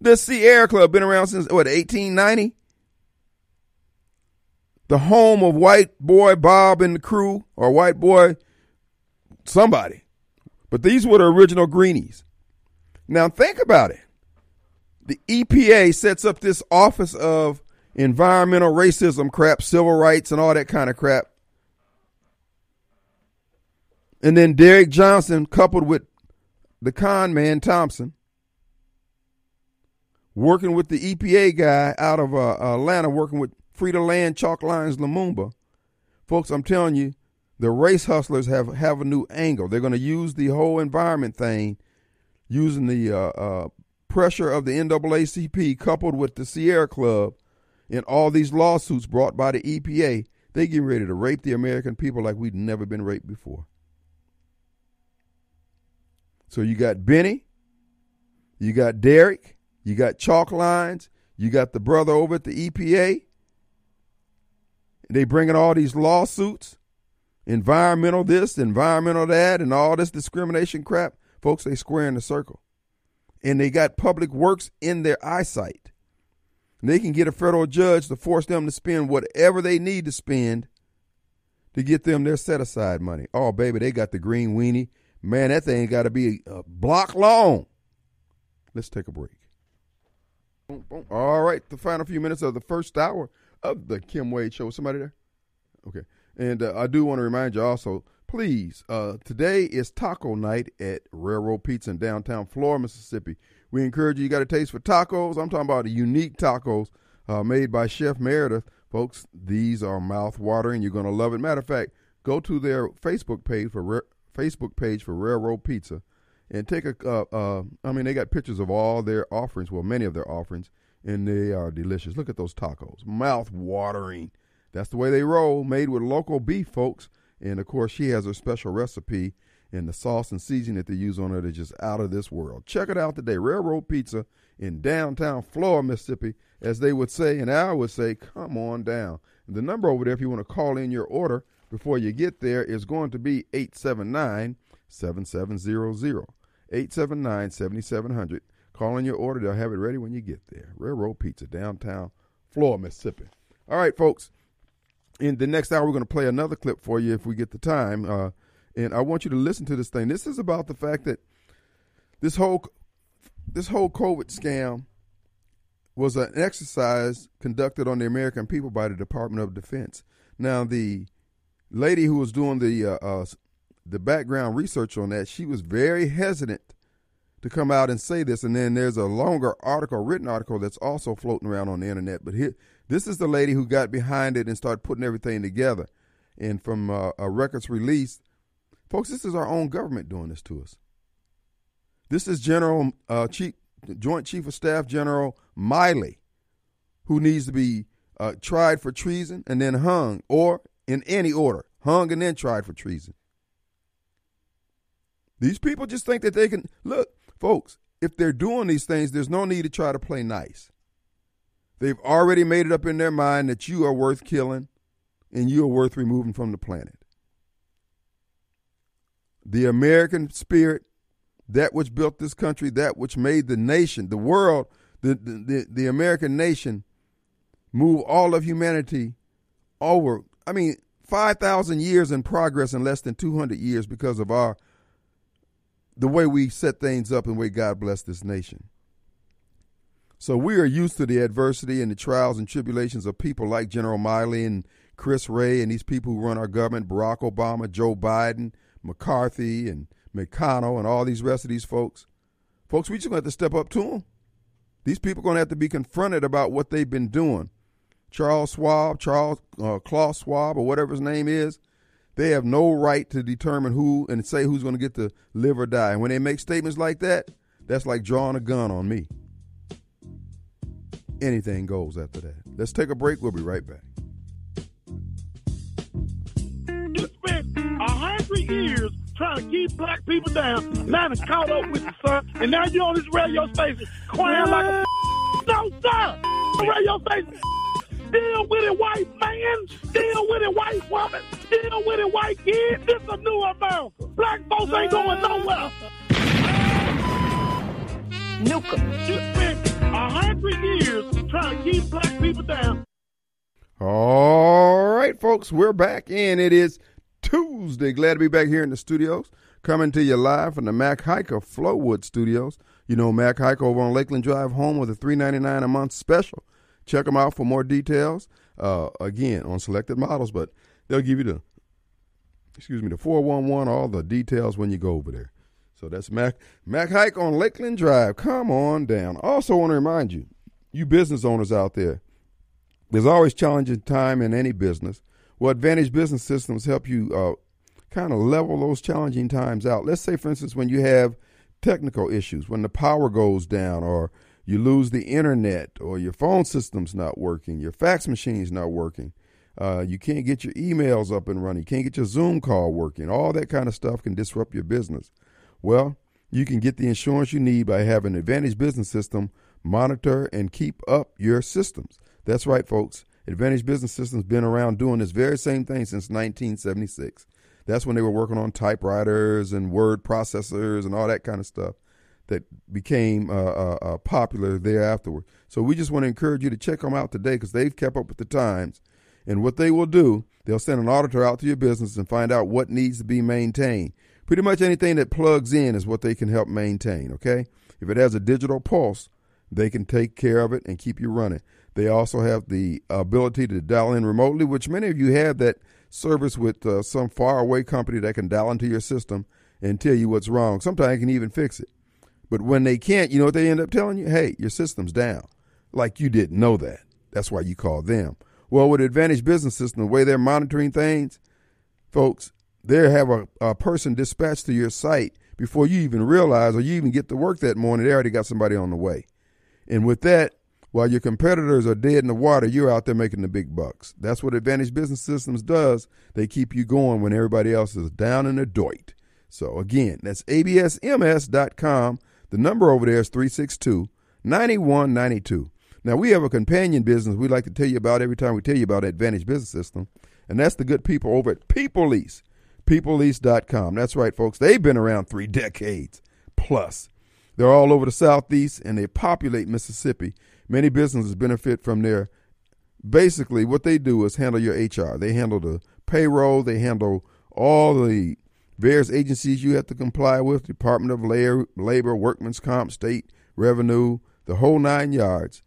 The Sierra Club been around since what 1890. The home of white boy Bob and the crew, or white boy somebody. But these were the original greenies. Now think about it. The EPA sets up this office of environmental racism crap, civil rights, and all that kind of crap. And then Derrick Johnson, coupled with the con man Thompson, working with the EPA guy out of uh, Atlanta, working with Freda Land, Chalk Lines, Lumumba. Folks, I'm telling you, the race hustlers have, have a new angle. They're going to use the whole environment thing, using the uh, uh, pressure of the NAACP coupled with the Sierra Club and all these lawsuits brought by the EPA. They getting ready to rape the American people like we've never been raped before. So you got Benny, you got Derrick, you got Chalk Lines, you got the brother over at the EPA. They bringing all these lawsuits, environmental this, environmental that, and all this discrimination crap. Folks, they square in the circle. And they got public works in their eyesight. And they can get a federal judge to force them to spend whatever they need to spend to get them their set aside money. Oh, baby, they got the green weenie. Man, that thing got to be a block long. Let's take a break. All right, the final few minutes of the first hour of the Kim Wade Show. Is Somebody there? Okay. And uh, I do want to remind you also, please, uh, today is taco night at Railroad Pizza in downtown Flora, Mississippi. We encourage you, you got a taste for tacos. I'm talking about unique tacos uh, made by Chef Meredith. Folks, these are mouth watering. You're going to love it. Matter of fact, go to their Facebook page for Facebook page for Railroad Pizza and take a. Uh, uh, I mean, they got pictures of all their offerings. Well, many of their offerings, and they are delicious. Look at those tacos, mouth watering. That's the way they roll, made with local beef, folks. And of course, she has her special recipe, and the sauce and seasoning that they use on it is just out of this world. Check it out today, Railroad Pizza in downtown Flora, Mississippi, as they would say, and I would say, come on down. And the number over there, if you want to call in your order before you get there, is going to be 879 7700. 879 7700. Call in your order. They'll have it ready when you get there. Railroad Pizza, downtown Flora, Mississippi. All right, folks. In the next hour, we're going to play another clip for you if we get the time. Uh, and I want you to listen to this thing. This is about the fact that this whole this whole COVID scam was an exercise conducted on the American people by the Department of Defense. Now, the lady who was doing the uh, uh, the background research on that, she was very hesitant to come out and say this. And then there's a longer article, written article, that's also floating around on the internet. But here, this is the lady who got behind it and started putting everything together. And from uh, a records release, folks, this is our own government doing this to us. This is General uh, Chief, Joint Chief of Staff General Milley, who needs to be uh, tried for treason and then hung, or in any order, hung and then tried for treason. These people just think that they can look, folks. If they're doing these things, there's no need to try to play nice. They've already made it up in their mind that you are worth killing and you are worth removing from the planet. The American spirit, that which built this country, that which made the nation, the world, the, the, the, American nation move all of humanity over. I mean, 5,000 years in progress in less than 200 years because of our the way we set things up and the way God blessed this nation. So we are used to the adversity and the trials and tribulations of people like General Milley and Chris Wray and these people who run our government, Barack Obama, Joe Biden, McCarthy, and McConnell, and all these rest of these folks. Folks, we just going to have to step up to them. These people are going to have to be confronted about what they've been doing. Charles Schwab, Charles uh, Klaus Schwab, or whatever his name is, they have no right to determine who and say who's going to get to live or die. And when they make statements like that, that's like drawing a gun on me. Anything goes after that. Let's take a break. We'll be right back. You spent a hundred years trying to keep black people down. Now it's caught up with you, son. And now you're on this radio station crying like a no, sir. Radio station. Deal with it, white man. Deal with it, white woman. Deal with it, white kid. This is a new America. Black folks ain't going nowhere. Nukem. You spent a hundred years trying to keep black people down. All right, folks, we're back, and it is Tuesday. Glad to be back here in the studios, coming to you live from the Mac Hiker Flowood Studios. You know Mac Hiker over on Lakeland Drive, home with a three ninety nine a month special. Check them out for more details. Uh, again, on selected models, but they'll give you the excuse me the four one one all the details when you go over there. So that's Mac Mac Haik on Lakeland Drive. Come on down. Also want to remind you, you business owners out there, there's always challenging time in any business. Well, Advantage Business Systems help you uh, kind of level those challenging times out. Let's say, for instance, when you have technical issues, when the power goes down, or you lose the internet, or your phone system's not working, your fax machine's not working, uh, you can't get your emails up and running, you can't get your Zoom call working. All that kind of stuff can disrupt your business. Well, you can get the insurance you need by having Advantage Business System monitor and keep up your systems. That's right, folks. Advantage Business Systems been around doing this very same thing since 1976. That's when they were working on typewriters and word processors and all that kind of stuff that became uh, uh, uh, popular thereafter. So we just want to encourage you to check them out today because they've kept up with the times. And what they will do, they'll send an auditor out to your business and find out what needs to be maintained. Pretty much anything that plugs in is what they can help maintain, okay? If it has a digital pulse, they can take care of it and keep you running. They also have the ability to dial in remotely, which many of you have that service with uh, some faraway company that can dial into your system and tell you what's wrong. Sometimes they can even fix it. But when they can't, you know what they end up telling you? Hey, your system's down. Like you didn't know that. That's why you call them. Well, with Advantage Business System, the way they're monitoring things, folks, they have a, a person dispatched to your site before you even realize or you even get to work that morning. They already got somebody on the way. And with that, while your competitors are dead in the water, you're out there making the big bucks. That's what Advantage Business Systems does. They keep you going when everybody else is down in the dirt. So again, that's absms.com. The number over there is 362 9192. Now, we have a companion business we like to tell you about every time we tell you about Advantage Business System, and that's the good people over at People Lease, peoplelease.com. That's right, folks. They've been around three decades plus. They're all over the Southeast and they populate Mississippi. Many businesses benefit from their basically what they do is handle your HR. They handle the payroll, they handle all the various agencies you have to comply with Department of Labor, Workmen's Comp, State Revenue, the whole nine yards.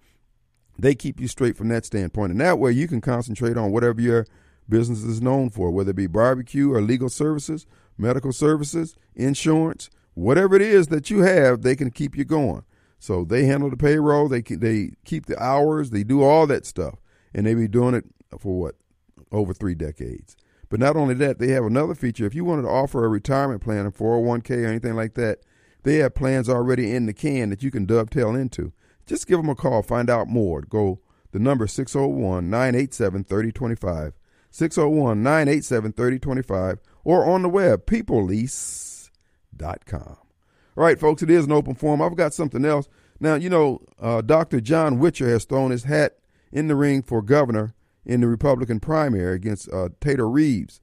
They keep you straight from that standpoint. And that way you can concentrate on whatever your business is known for, whether it be barbecue or legal services, medical services, insurance, whatever it is that you have, they can keep you going. So they handle the payroll, they they keep the hours, they do all that stuff, and they be doing it for what over three decades. But not only that, they have another feature. If you wanted to offer a retirement plan, a 401k or anything like that, they have plans already in the can that you can dovetail into. Just give them a call, find out more. Go the number 601 987 3025, 601 987 3025, or on the web, peoplelease.com. All right, folks, it is an open forum. I've got something else. Now, you know, uh, Dr. John Witcher has thrown his hat in the ring for governor in the Republican primary against uh, Tater Reeves.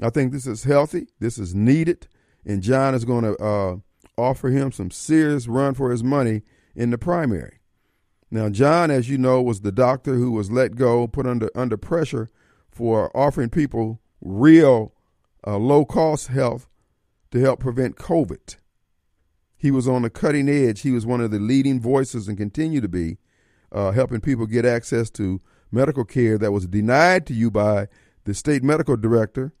I think this is healthy. This is needed. And John is going to uh, offer him some serious run for his money in the primary. Now, John, as you know, was the doctor who was let go, put under under pressure for offering people real uh, low cost health to help prevent COVID. He was on the cutting edge. He was one of the leading voices and continue to be, uh, helping people get access to medical care that was denied to you by the state medical director,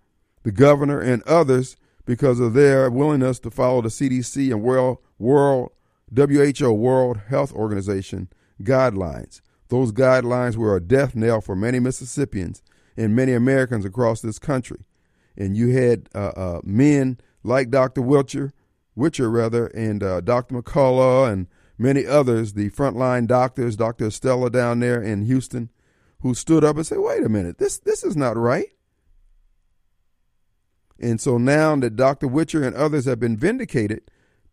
the governor, and others because of their willingness to follow the CDC and World, World WHO, World Health Organization guidelines. Those guidelines were a death knell for many Mississippians and many Americans across this country. And you had uh, uh, men like Dr. Wilcher Witcher rather, and uh, Dr. McCullough and many others, the frontline doctors, Dr. Estella down there in Houston, who stood up and said, "Wait a minute, this this is not right." And so now that Dr. Witcher and others have been vindicated,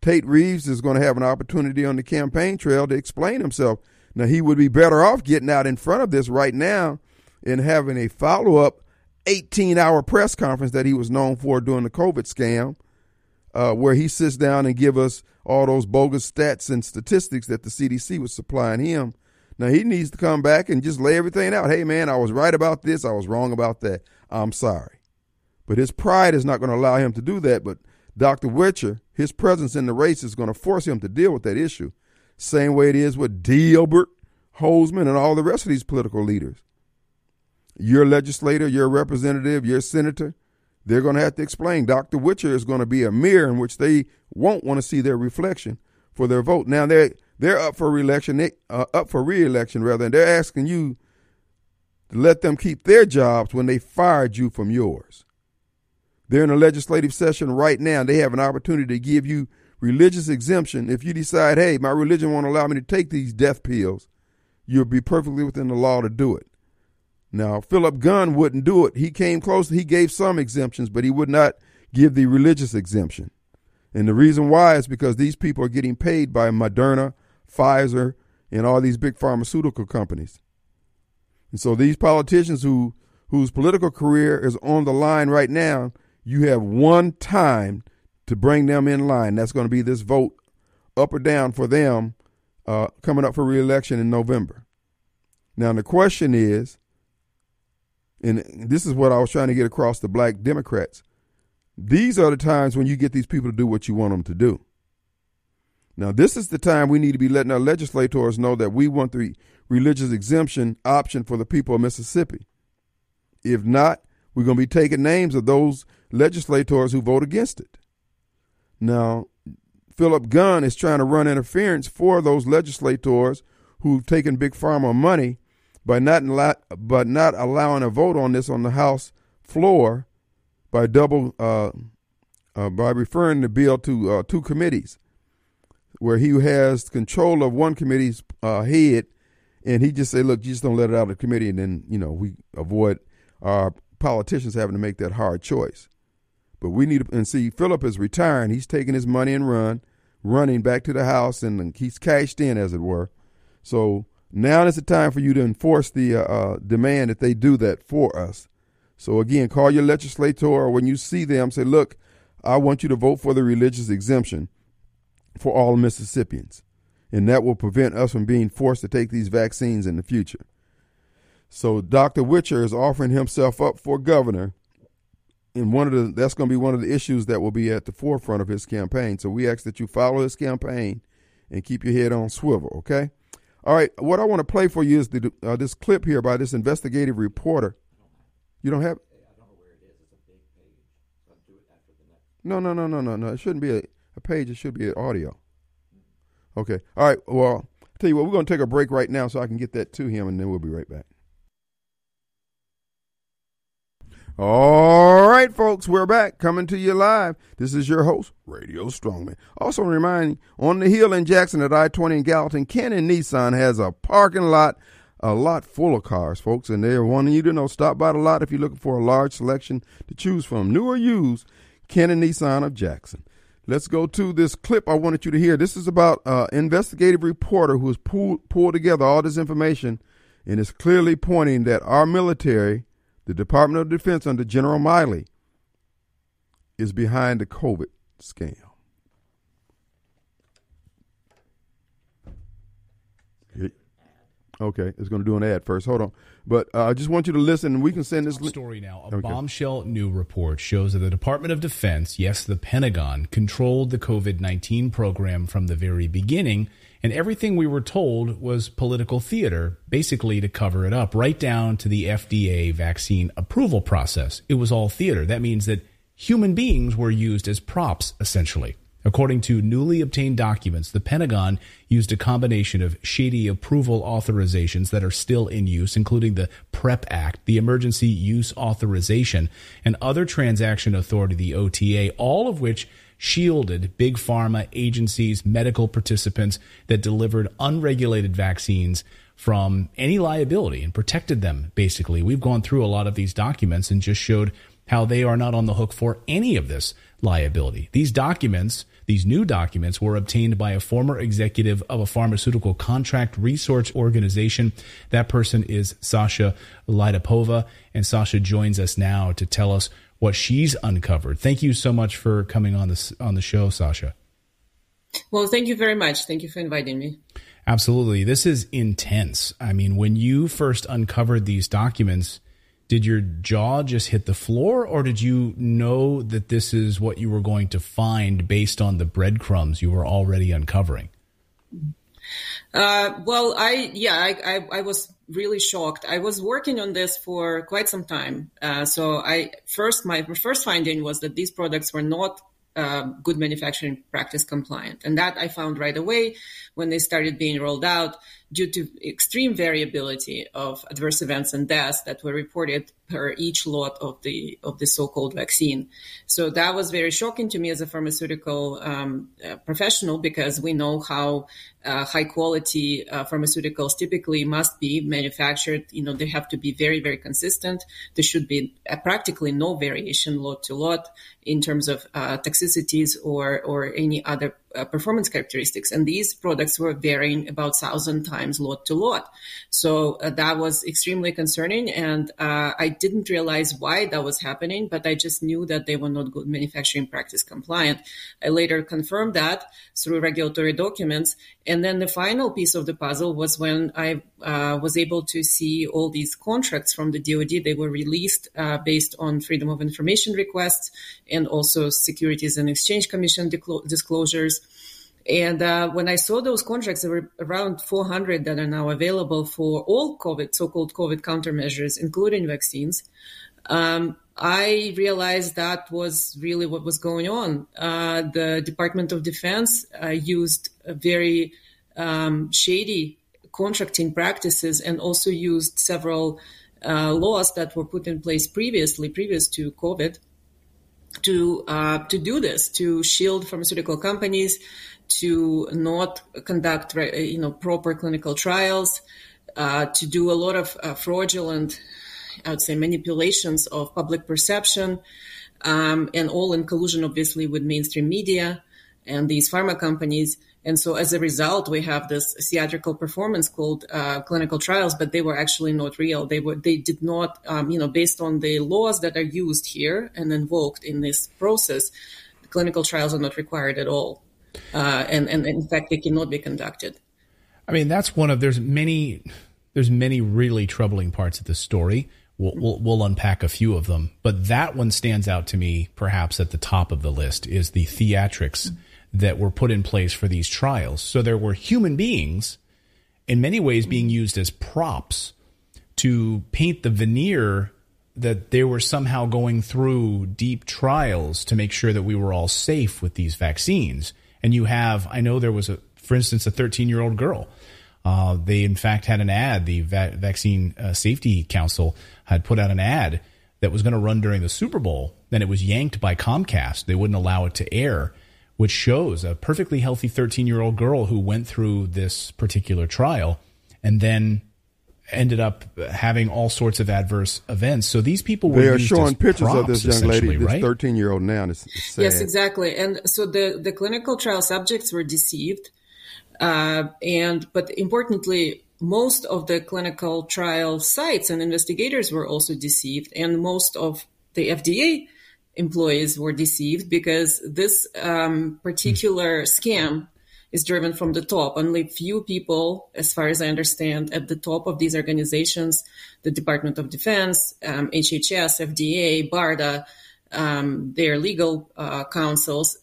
Tate Reeves is going to have an opportunity on the campaign trail to explain himself. Now, he would be better off getting out in front of this right now and having a follow up 18 hour press conference that he was known for during the COVID scam, uh, where he sits down and give us all those bogus stats and statistics that the CDC was supplying him. Now he needs to come back and just lay everything out. Hey man, I was right about this, I was wrong about that. I'm sorry. But his pride is not going to allow him to do that. But Dr. Witcher, his presence in the race is going to force him to deal with that issue. Same way it is with Delbert Hosemann, and all the rest of these political leaders. Your legislator, your representative, your senator, they're going to have to explain. Dr. Witcher is going to be a mirror in which they won't want to see their reflection for their vote. Now they're they're up for reelection, they, uh, up for reelection rather, and they're asking you to let them keep their jobs when they fired you from yours. They're in a legislative session right now. They have an opportunity to give you religious exemption. If you decide, hey, my religion won't allow me to take these death pills, you'll be perfectly within the law to do it. Now, Philip Gunn wouldn't do it. He came close. He gave some exemptions, but he would not give the religious exemption. And the reason why is because these people are getting paid by Moderna, Pfizer, and all these big pharmaceutical companies. And so these politicians who whose political career is on the line right now, you have one time to bring them in line. That's going to be this vote up or down for them uh, coming up for reelection in November. Now the question is, and this is what I was trying to get across to black Democrats. These are the times when you get these people to do what you want them to do. Now, this is the time we need to be letting our legislators know that we want the religious exemption option for the people of Mississippi. If not, we're going to be taking names of those legislators who vote against it. Now, Philip Gunn is trying to run interference for those legislators who've taken Big Pharma money by not but not allowing a vote on this on the House floor by double uh, uh, by referring the bill to uh, two committees, where he has control of one committee's uh, head, and he just say, "Look, you just don't let it out of the committee," and then you know we avoid our politicians having to make that hard choice. But we need to, and see, Philip is retiring. He's taking his money and run, running back to the house, and he's cashed in, as it were. So now is the time for you to enforce the uh, uh, demand that they do that for us. So again, call your legislator or when you see them, say, look, I want you to vote for the religious exemption for all Mississippians. And that will prevent us from being forced to take these vaccines in the future. So Dr. Witcher is offering himself up for governor. And one of the that's going to be one of the issues that will be at the forefront of his campaign. So we ask that you follow his campaign and keep your head on swivel, okay? All right, what I want to play for you is the, uh, this clip here by this investigative reporter. You don't have? I don't know where it is. It's a big page. No, no, no, no, no, no. It shouldn't be a, a page. It should be an audio. Okay. All right. Well, tell you what. We're going to take a break right now so I can get that to him, and then we'll be right back. All right, folks, we're back coming to you live. This is your host, Radio Strongman. Also, reminding on the hill in Jackson at I 20 in Gallatin, Cannon Nissan has a parking lot, a lot full of cars, folks, and they're wanting you to know stop by the lot if you're looking for a large selection to choose from, new or used. Cannon Nissan of Jackson. Let's go to this clip I wanted you to hear. This is about an uh, investigative reporter who has pulled, pulled together all this information and is clearly pointing that our military the Department of Defense under General Milley is behind the COVID scam. Okay, it's going to do an ad first. Hold on. But uh, I just want you to listen, and we can send this story now. A okay. bombshell new report shows that the Department of Defense, yes, the Pentagon, controlled the COVID 19 program from the very beginning and everything we were told was political theater, basically to cover it up, right down to the FDA vaccine approval process. It was all theater. That means that human beings were used as props, essentially. According to newly obtained documents, the Pentagon used a combination of shady approval authorizations that are still in use, including the PREP Act, the Emergency Use Authorization, and other transaction authority, the OTA, all of which shielded big pharma agencies, medical participants that delivered unregulated vaccines from any liability and protected them, basically. We've gone through a lot of these documents and just showed how they are not on the hook for any of this liability. These documents, these new documents, were obtained by a former executive of a pharmaceutical contract research organization. That person is Sasha Latypova, and Sasha joins us now to tell us what she's uncovered. Thank you so much for coming on this on the show, Sasha. Well, thank you very much. Thank you for inviting me. Absolutely. This is intense. I mean, when you first uncovered these documents, did your jaw just hit the floor or did you know that this is what you were going to find based on the breadcrumbs you were already uncovering? Uh, well, I yeah, I, I, I was really shocked. I was working on this for quite some time. Uh, so I first my first finding was that these products were not uh, good manufacturing practice compliant, and that I found right away when they started being rolled out due to extreme variability of adverse events and deaths that were reported per each lot of the of the so-called vaccine. So that was very shocking to me as a pharmaceutical um, uh, professional because we know how uh, high quality uh, pharmaceuticals typically must be manufactured. You know, they have to be very very consistent. There should be practically no variation lot to lot in terms of uh, toxicities or or any other uh, performance characteristics. And these products were varying about thousand times lot to lot. So uh, that was extremely concerning. And uh, I didn't realize why that was happening, but I just knew that they were not good manufacturing practice compliant. I later confirmed that through regulatory documents. And then the final piece of the puzzle was when I uh, was able to see all these contracts from the DoD. They were released uh, based on Freedom of Information requests and also Securities and Exchange Commission disclosures. And uh, when I saw those contracts, there were around 400 that are now available for all COVID, so-called COVID countermeasures, including vaccines. Um, I realized that was really what was going on. Uh, the Department of Defense uh, used very um, shady contracting practices and also used several uh, laws that were put in place previously, previous to COVID, to uh, to do this, to shield pharmaceutical companies, to not conduct you know proper clinical trials, uh, to do a lot of uh, fraudulent, I would say, manipulations of public perception, um, and all in collusion, obviously, with mainstream media and these pharma companies. And so as a result, we have this theatrical performance called uh, clinical trials, but they were actually not real. They were, they did not, um, you know, based on the laws that are used here and invoked in this process, clinical trials are not required at all. Uh, and, and in fact, they cannot be conducted. I mean, that's one of, there's many, there's many really troubling parts of the story. We'll, we'll, we'll, unpack a few of them, but that one stands out to me, perhaps at the top of the list, is the theatrics that were put in place for these trials. So there were human beings, in many ways, being used as props to paint the veneer that they were somehow going through deep trials to make sure that we were all safe with these vaccines. And you have, I know there was a, for instance, a 13 year old girl. Uh, they in fact had an ad. The Va- Vaccine uh, Safety Council had put out an ad that was going to run during the Super Bowl. Then it was yanked by Comcast. They wouldn't allow it to air which shows a perfectly healthy 13 year old girl who went through this particular trial and then ended up having all sorts of adverse events. So these people were they are showing pictures props, of this young lady, this 13 year old now. It's, it's yes, exactly. And so the, the clinical trial subjects were deceived. Uh, and, but importantly, most of the clinical trial sites and investigators were also deceived and most of the FDA employees were deceived because this um, particular scam is driven from the top. Only few people, as far as I understand, at the top of these organizations, the Department of Defense, um, HHS, FDA, BARDA, um, their legal uh,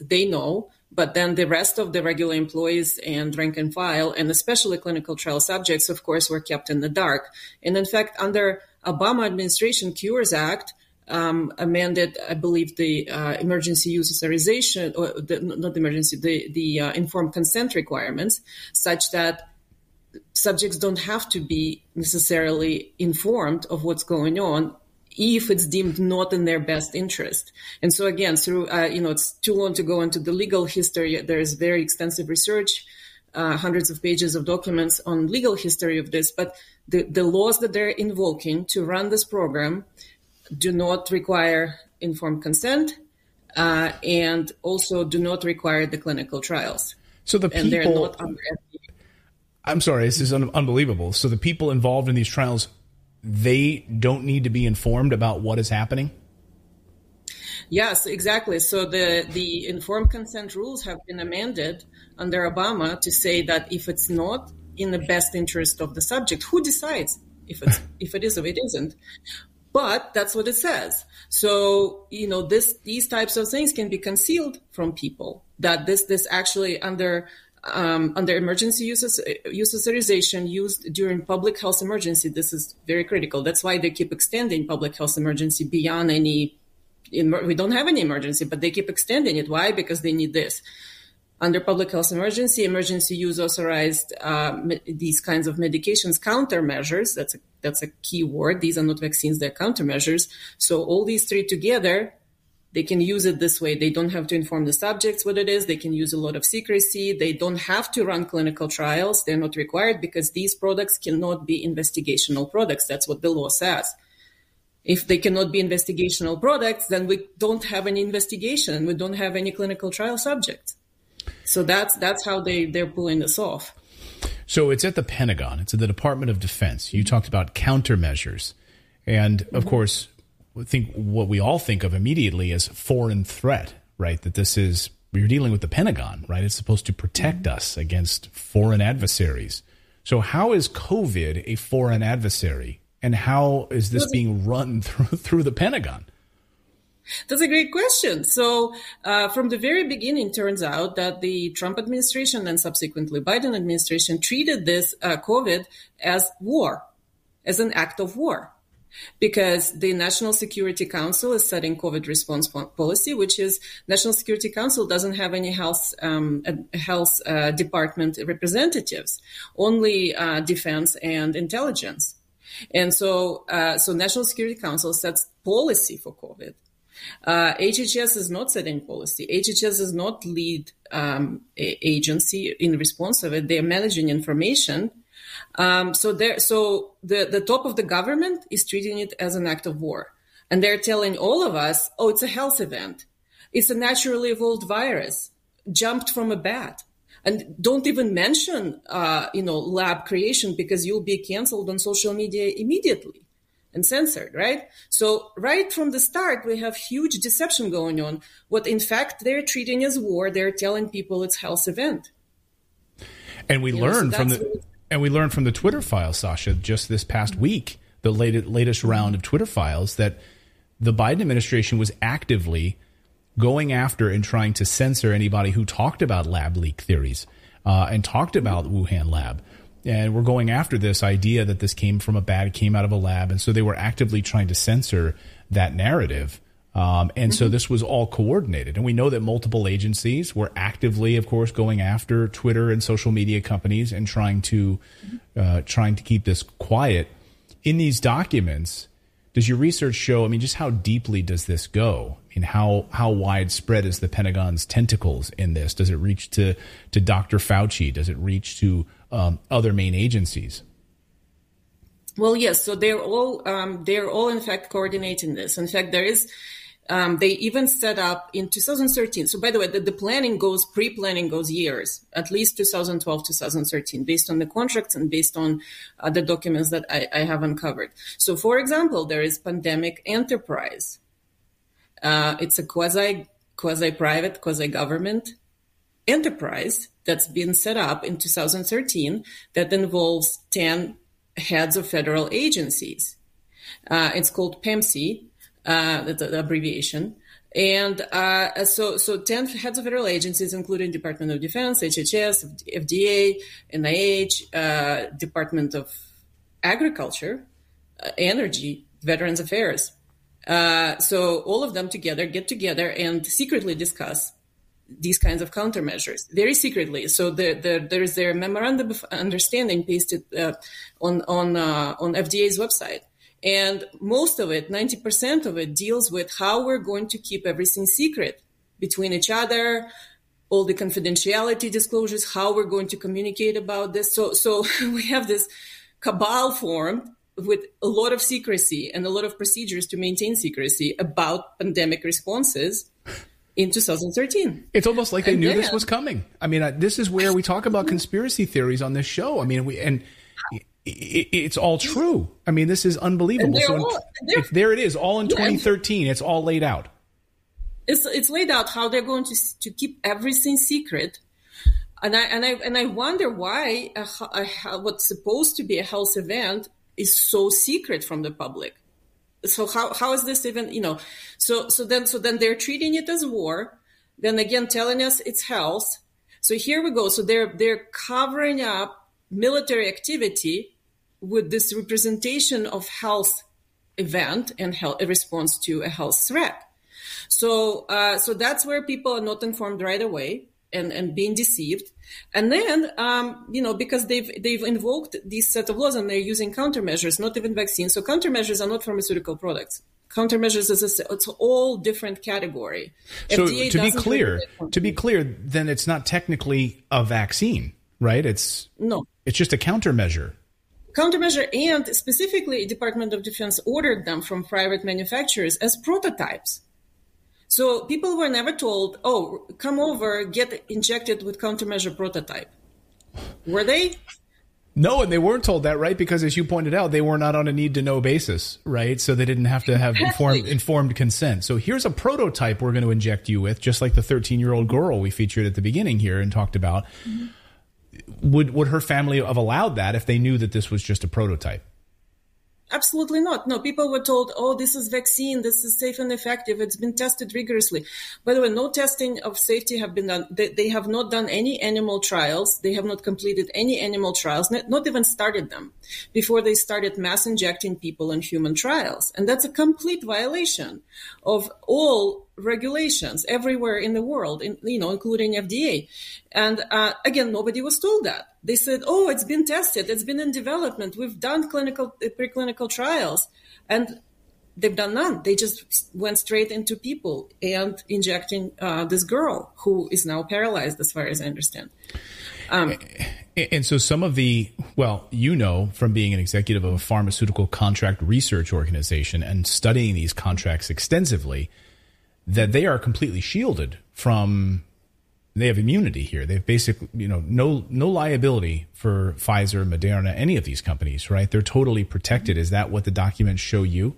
they know. But then the rest of the regular employees and rank and file, and especially clinical trial subjects, of course, were kept in the dark. And in fact, under Obama administration Cures Act, um, amended, I believe, the uh, emergency use authorization, or the, not the emergency, the, the uh, informed consent requirements, such that subjects don't have to be necessarily informed of what's going on if it's deemed not in their best interest. And so again, through, uh, you know, it's too long to go into the legal history. There's very extensive research, uh, hundreds of pages of documents on legal history of this, but the, the laws that they're invoking to run this program do not require informed consent uh, and also do not require the clinical trials. So the and they're people, not under FDA. I'm sorry, this is un- unbelievable. So the people involved in these trials, they don't need to be informed about what is happening. Yes, exactly. So the the informed consent rules have been amended under Obama to say that if it's not in the best interest of the subject, who decides if it's if it is or it isn't? But that's what it says. So you know this these types of things can be concealed from people. That this this actually under um, under emergency use, use authorization used during public health emergency. This is very critical. That's why they keep extending public health emergency beyond any we don't have any emergency, but they keep extending it. Why? Because they need this. Under public health emergency, emergency use authorized uh, these kinds of medications, countermeasures. That's a, that's a key word. These are not vaccines; they're countermeasures. So all these three together, they can use it this way. They don't have to inform the subjects what it is. They can use a lot of secrecy. They don't have to run clinical trials. They're not required because these products cannot be investigational products. That's what the law says if they cannot be investigational products, then we don't have any investigation. We don't have any clinical trial subjects. So that's that's how they they're pulling this off. So it's at the Pentagon. It's at the Department of Defense. You talked about countermeasures, and of mm-hmm. course, I think what we all think of immediately is foreign threat, right? That this is you're dealing with the Pentagon, right? It's supposed to protect mm-hmm. us against foreign adversaries. So how is COVID a foreign adversary and how is this being run through through the Pentagon? That's a great question. So, uh, from the very beginning, turns out that the Trump administration and subsequently Biden administration treated this uh, COVID as war, as an act of war, because the National Security Council is setting COVID response policy, which is National Security Council doesn't have any health um, health uh, department representatives, only uh, defense and intelligence. And so, uh, so National Security Council sets policy for COVID. Uh, HHS is not setting policy. HHS is not lead um, agency in response of it. They are managing information. Um, so there, so the, the top of the government is treating it as an act of war. And they're telling all of us, oh, it's a health event. It's a naturally evolved virus, jumped from a bat and don't even mention uh, you know lab creation because you'll be canceled on social media immediately and censored right so right from the start we have huge deception going on what in fact they're treating as war they're telling people it's health event and we learned so from the and we learned from the twitter files sasha just this past mm-hmm. week the latest, latest round of twitter files that the biden administration was actively going after and trying to censor anybody who talked about lab leak theories uh, and talked about Wuhan lab. And we're going after this idea that this came from a bad, came out of a lab. And so they were actively trying to censor that narrative. Um, and mm-hmm. so this was all coordinated. And we know that multiple agencies were actively, of course, going after Twitter and social media companies and trying to, uh, trying to keep this quiet. In these documents, does your research show? I mean, just how deeply does this go? I mean, how how widespread is the Pentagon's tentacles in this? Does it reach to to Dr. Fauci? Does it reach to um, other main agencies? Well, yes. So they're all um, they're all in fact coordinating this. In fact, there is um, they even set up in 2013. So, by the way, the, the planning goes pre-planning goes years, at least 2012, 2013, based on the contracts and based on uh, the documents that I, I, have uncovered. So, for example, there is pandemic enterprise. Uh, it's a quasi quasi private, quasi government enterprise that's been set up in 2013 that involves 10 heads of federal agencies. Uh, it's called PHEMCE, uh, the, the, abbreviation. And uh, so, so 10 heads of federal agencies, including Department of Defense, HHS, FDA, NIH, uh, Department of Agriculture, uh, Energy, Veterans Affairs. Uh, so all of them together get together and secretly discuss these kinds of countermeasures very secretly. So the, the, there is their memorandum of understanding pasted uh, on on uh, on FDA's website. And most of it, 90% of it, deals with how we're going to keep everything secret between each other, all the confidentiality disclosures, how we're going to communicate about this. So, so we have this cabal formed with a lot of secrecy and a lot of procedures to maintain secrecy about pandemic responses in 2013. It's almost like they And knew then- this was coming. I mean, uh, this is where we talk about conspiracy theories on this show. I mean, we and i- i- it's all true. I mean, this is unbelievable. So in- all- there it is, all in Yeah, 2013. It's all laid out. it's it's laid out how they're going to to keep everything secret, and I and I and I wonder why a, h- a h- what's supposed to be a health event is so secret from the public. So how how is this even you know? So so then so then they're treating it as war, then again telling us it's health. So here we go. So they're they're covering up military activity with this representation of health event and health, a response to a health threat. So, uh, so that's where people are not informed right away and, and being deceived. And then, um, you know, because they've, they've invoked these set of laws and they're using countermeasures, not even vaccines. So countermeasures are not pharmaceutical products. Countermeasures is a, it's all different category. So FDA to be clear, to be clear, then it's not technically a vaccine, right? It's no. it's just a countermeasure. countermeasure and specifically department of defense ordered them from private manufacturers as prototypes so people were never told oh come over get injected with countermeasure prototype were they No, and they weren't told that, right? Because as you pointed out, they were not on a need to know basis, right? So they didn't have to have informed Exactly. informed consent. So here's a prototype we're going to inject you with, just like the 13 year old girl we featured at the beginning here and talked about. Mm-hmm. Would would her family have allowed that if they knew that this was just a prototype? Absolutely not. No, people were told, oh, this is vaccine, this is safe and effective, it's been tested rigorously. By the way, no testing of safety have been done. They, they have not done any animal trials. They have not completed any animal trials, not, not even started them before they started mass injecting people in human trials. And that's a complete violation of all regulations everywhere in the world, in, you know, including FDA. And uh, again, nobody was told that. They said, "Oh, it's been tested. It's been in development. We've done clinical, uh, preclinical trials, and they've done none. They just went straight into people and injecting uh, this girl who is now paralyzed, as far as I understand." Um, And so some of the, well, you know, from being an executive of a pharmaceutical contract research organization and studying these contracts extensively, that they are completely shielded from, they have immunity here. They have basically, you know, no, no liability for Pfizer, Moderna, any of these companies, right? They're totally protected. Is that what the documents show you?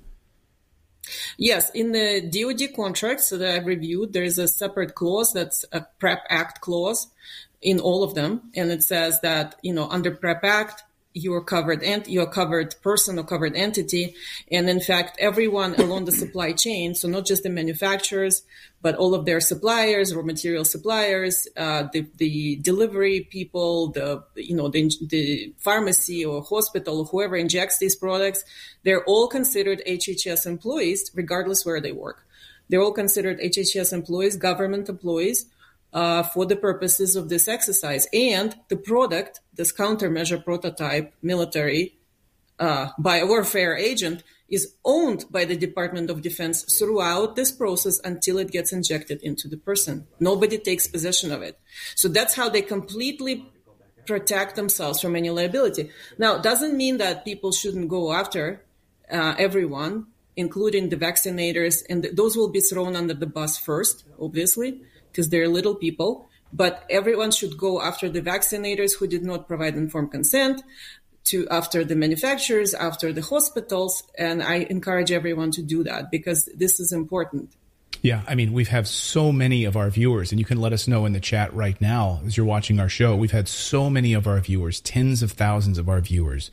Yes, in the DoD contracts that I've reviewed, there is a separate clause that's a PREP Act clause in all of them, and it says that you know under PREP Act you're covered and you're covered person or covered entity, and in fact everyone along the supply chain, so not just the manufacturers, but all of their suppliers, raw material suppliers, uh, the the delivery people, the you know the the pharmacy or hospital, whoever injects these products, they're all considered HHS employees, regardless where they work. They're all considered HHS employees, government employees, uh, for the purposes of this exercise. And the product, this countermeasure prototype military uh, biowarfare agent, is owned by the Department of Defense throughout this process until it gets injected into the person. Nobody takes possession of it. So that's how they completely protect themselves from any liability. Now, doesn't mean that people shouldn't go after uh, everyone, including the vaccinators, and th- those will be thrown under the bus first, obviously, because they're little people. But everyone should go after the vaccinators who did not provide informed consent, to after the manufacturers, after the hospitals, and I encourage everyone to do that because this is important. Yeah, I mean, we've had so many of our viewers, and you can let us know in the chat right now as you're watching our show. We've had so many of our viewers, tens of thousands of our viewers,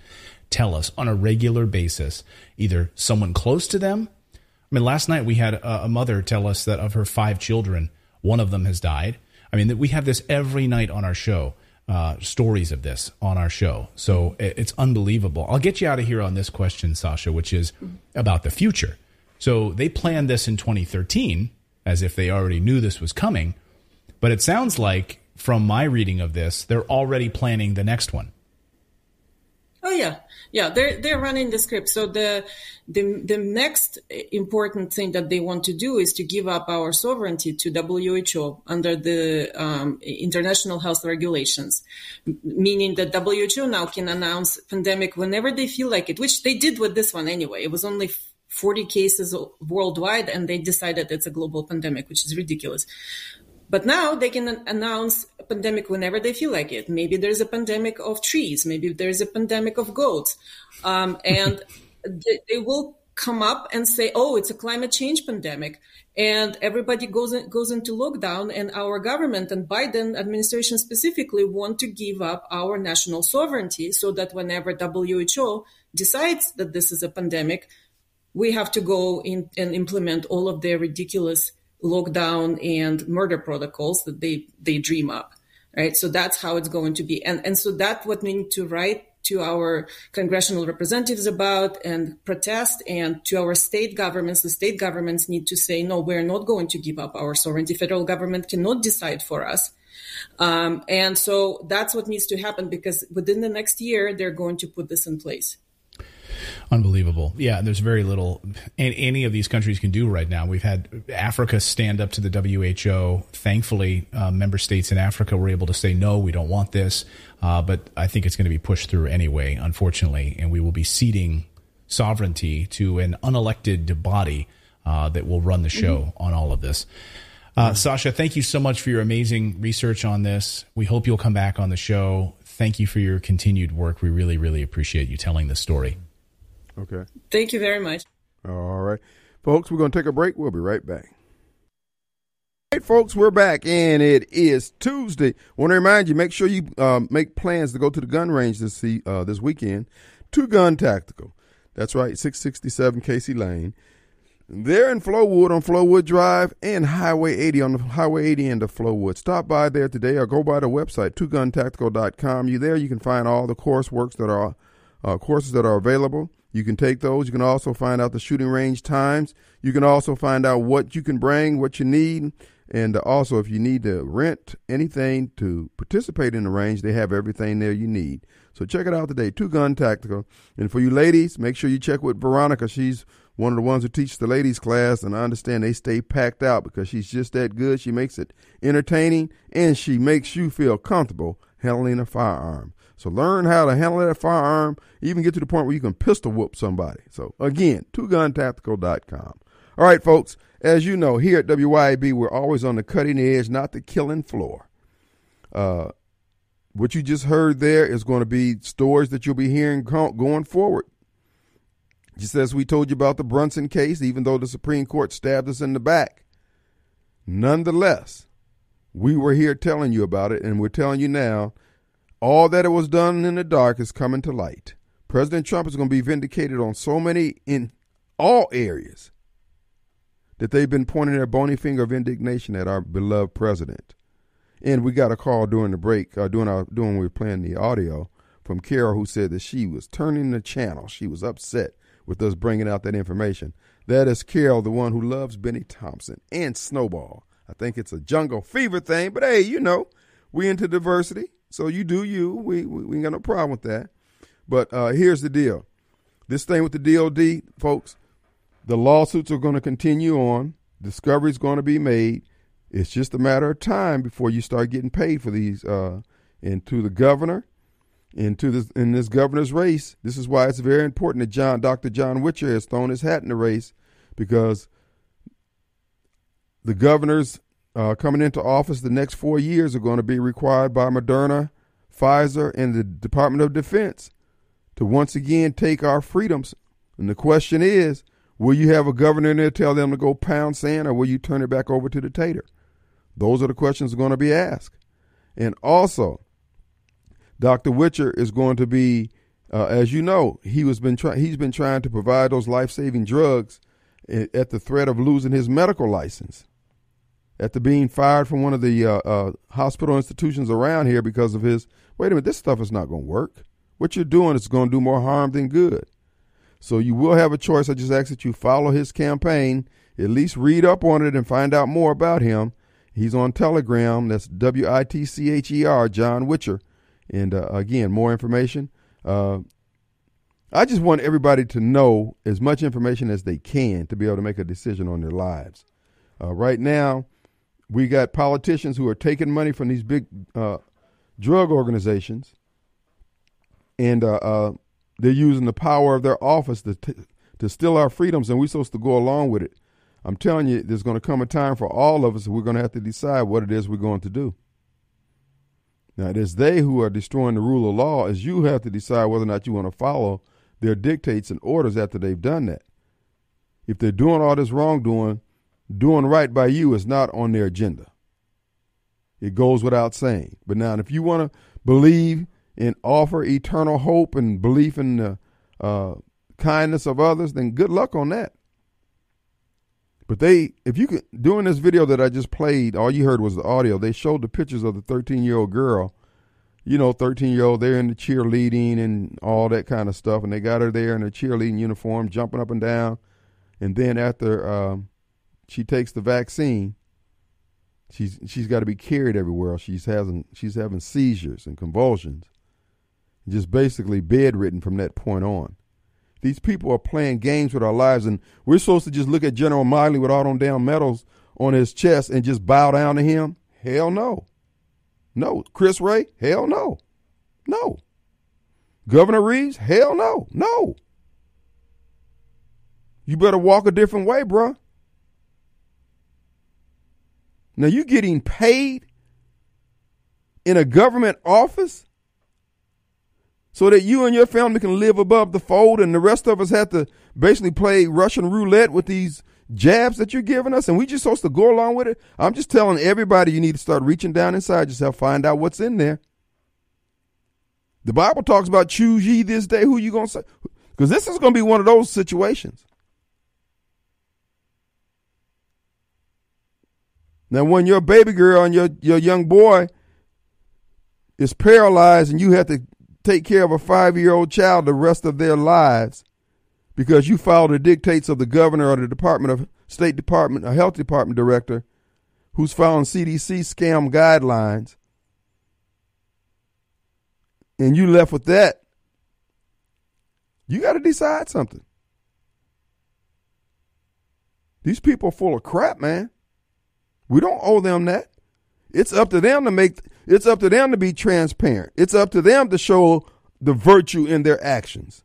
tell us on a regular basis either someone close to them. I mean, last night we had a, a mother tell us that of her five children, one of them has died. I mean, that we have this every night on our show. Uh, stories of this on our show. So it's unbelievable. I'll get you out of here on this question, Sasha, which is about the future. So they planned this in 2013 as if they already knew this was coming. But it sounds like, from my reading of this, they're already planning the next one. Oh yeah, yeah. They're they're running the script. So the the the next important thing that they want to do is to give up our sovereignty to WHO under the um, international health regulations, meaning that WHO now can announce pandemic whenever they feel like it, which they did with this one anyway. It was only 40 cases worldwide, and they decided it's a global pandemic, which is ridiculous. But now they can announce pandemic whenever they feel like it. Maybe there's a pandemic of trees. Maybe there's a pandemic of goats. Um, and they, they, will come up and say, oh, it's a climate change pandemic. And everybody goes, in, goes into lockdown and our government and Biden administration specifically want to give up our national sovereignty so that whenever WHO decides that this is a pandemic, we have to go in and implement all of their ridiculous lockdown and murder protocols that they they dream up right? So that's how it's going to be. And and so that's what we need to write to our congressional representatives about and protest and to our state governments the state governments need to say no we're not going to give up. Our sovereignty. Federal government cannot decide for us. Um, and so that's what needs to happen because within the next year they're going to put this in place Unbelievable. Yeah, there's very little any of these countries can do right now. We've had Africa stand up to the WHO. Thankfully, uh, member states in Africa were able to say, no, we don't want this. Uh, but I think it's going to be pushed through anyway, unfortunately. And we will be ceding sovereignty to an unelected body uh, that will run the show mm-hmm. on all of this. Uh, Sasha, thank you so much for your amazing research on this. We hope you'll come back on the show. Thank you for your continued work. We really, really appreciate you telling this story. Okay. Thank you very much. All right. Folks, we're going to take a break. We'll be right back. All right, folks, we're back, and it is Tuesday. Want to remind you, make sure you um, make plans to go to the gun range this uh, this weekend. Two Gun Tactical. That's right, 667 Casey Lane. They're in Flowood on Flowood Drive and Highway 80 on the Highway 80 end of Flowood. Stop by there today or go by the website, twoguntactical.com. You there, you can find all the courseworks that are uh, courses that are available. You can take those. You can also find out the shooting range times. You can also find out what you can bring, what you need, and also if you need to rent anything to participate in the range, they have everything there you need. So check it out today, Two Gun Tactical. And for you ladies, make sure you check with Veronica. She's one of the ones who teaches the ladies class, and I understand they stay packed out because she's just that good. She makes it entertaining, and she makes you feel comfortable handling a firearm. So learn how to handle that firearm, even get to the point where you can pistol whoop somebody. So again, twoguntactical.com. All right, folks, as you know, here at WYAB, we're always on the cutting edge, not the killing floor. Uh, what you just heard there is going to be stories that you'll be hearing going forward. Just as we told you about the Brunson case, even though the Supreme Court stabbed us in the back, nonetheless, we were here telling you about it, and we're telling you now all that it was done in the dark is coming to light. President Trump is going to be vindicated on so many, in all areas, that they've been pointing their bony finger of indignation at our beloved president. And we got a call during the break, uh, during our during we were playing the audio from Carol, who said that she was turning the channel. She was upset with us bringing out that information. That is Carol, the one who loves Bennie Thompson and Snowball. I think it's a jungle fever thing, but hey, you know, we into diversity. So you do you. We, we, we ain't got no problem with that. But uh, here's the deal. This thing with the DOD, folks, the lawsuits are going to continue on. Discovery is going to be made. It's just a matter of time before you start getting paid for these. Uh, and to the governor, into this in this governor's race, this is why it's very important that John, Dr. John Witcher, has thrown his hat in the race, because the governors uh, coming into office the next four years are going to be required by Moderna, Pfizer, and the Department of Defense to once again take our freedoms. And the question is, will you have a governor in there tell them to go pound sand, or will you turn it back over to the tater? Those are the questions going to be asked. And also, Dr. Witcher is going to be, uh, as you know, he was been try- he's been trying to provide those life saving drugs at the threat of losing his medical license after being fired from one of the uh, uh, hospital institutions around here because of his, wait a minute, this stuff is not going to work. What you're doing is going to do more harm than good. So you will have a choice. I just ask that you follow his campaign, at least read up on it and find out more about him. He's on Telegram. That's W I T C H E R, John Witcher. And uh, again, more information. Uh, I just want everybody to know as much information as they can to be able to make a decision on their lives. Uh, right now, we got politicians who are taking money from these big uh, drug organizations, and uh, uh they're using the power of their office to to steal our freedoms, and we're supposed to go along with it. I'm telling you, there's going to come a time for all of us. We're going to have to decide what it is we're going to do. Now, it is they who are destroying the rule of law, as you have to decide whether or not you want to follow their dictates and orders after they've done that. If they're doing all this wrongdoing, doing right by you is not on their agenda. It goes without saying. But now, if you want to believe and offer eternal hope and belief in the uh, kindness of others, then good luck on that. But they, if you could, during this video that I just played, all you heard was the audio. They showed the pictures of the 13 year old girl. You know, 13 year old, they're in the cheerleading and all that kind of stuff. And they got her there in a cheerleading uniform, jumping up and down. And then after um, she takes the vaccine, she's she's got to be carried everywhere. She's having she's having seizures and convulsions, just basically bedridden from that point on. These people are playing games with our lives, and we're supposed to just look at General Milley with all them damn medals on his chest and just bow down to him? Hell no. No. Chris Wray? Hell no. No. Governor Reeves? Hell no. No. You better walk a different way, bruh. Now you're getting paid in a government office so that you and your family can live above the fold and the rest of us have to basically play Russian roulette with these jabs that you're giving us and we just supposed to go along with it. I'm just telling everybody you need to start reaching down inside yourself, find out what's in there. The Bible talks about choose ye this day who you going to say. Because this is going to be one of those situations. Now, when your baby girl and your, your young boy is paralyzed and you have to take care of a five year old child the rest of their lives because you follow the dictates of the governor or the Department of State Department, a health department director who's following CDC scam guidelines, and you left with that, you got to decide something. These people are full of crap, man. We don't owe them that. It's up to them to make it's up to them to be transparent. It's up to them to show the virtue in their actions.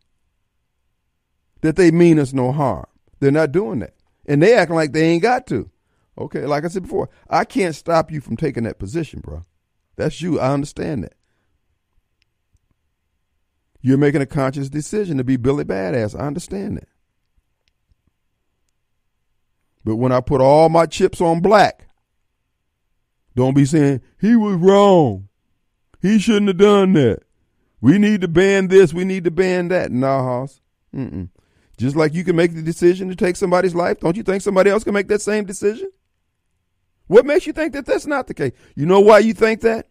That they mean us no harm. They're not doing that. And they acting like they ain't got to. Okay, like I said before, I can't stop you from taking that position, bro. That's you. I understand that. You're making a conscious decision to be Billy Badass. I understand that. But when I put all my chips on black, don't be saying he was wrong. He shouldn't have done that. We need to ban this. We need to ban that. Nah, Hoss. Mm-mm. Just like you can make the decision to take somebody's life, don't you think somebody else can make that same decision? What makes you think that that's not the case? You know why you think that?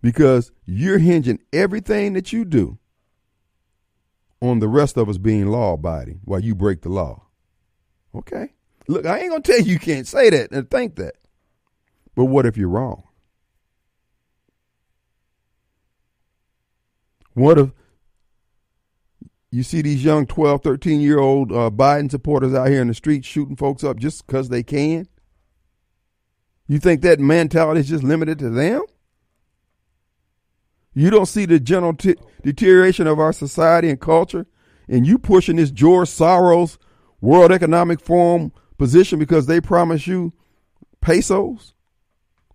Because you're hinging everything that you do on the rest of us being law abiding while you break the law. Okay. Look, I ain't gonna tell you you can't say that and think that. But what if you're wrong? What if you see these young 12, 13 year old uh, Biden supporters out here in the streets shooting folks up just because they can? You think that mentality is just limited to them? You don't see the general t- deterioration of our society and culture, and you pushing this George Soros World Economic Forum position because they promise you pesos,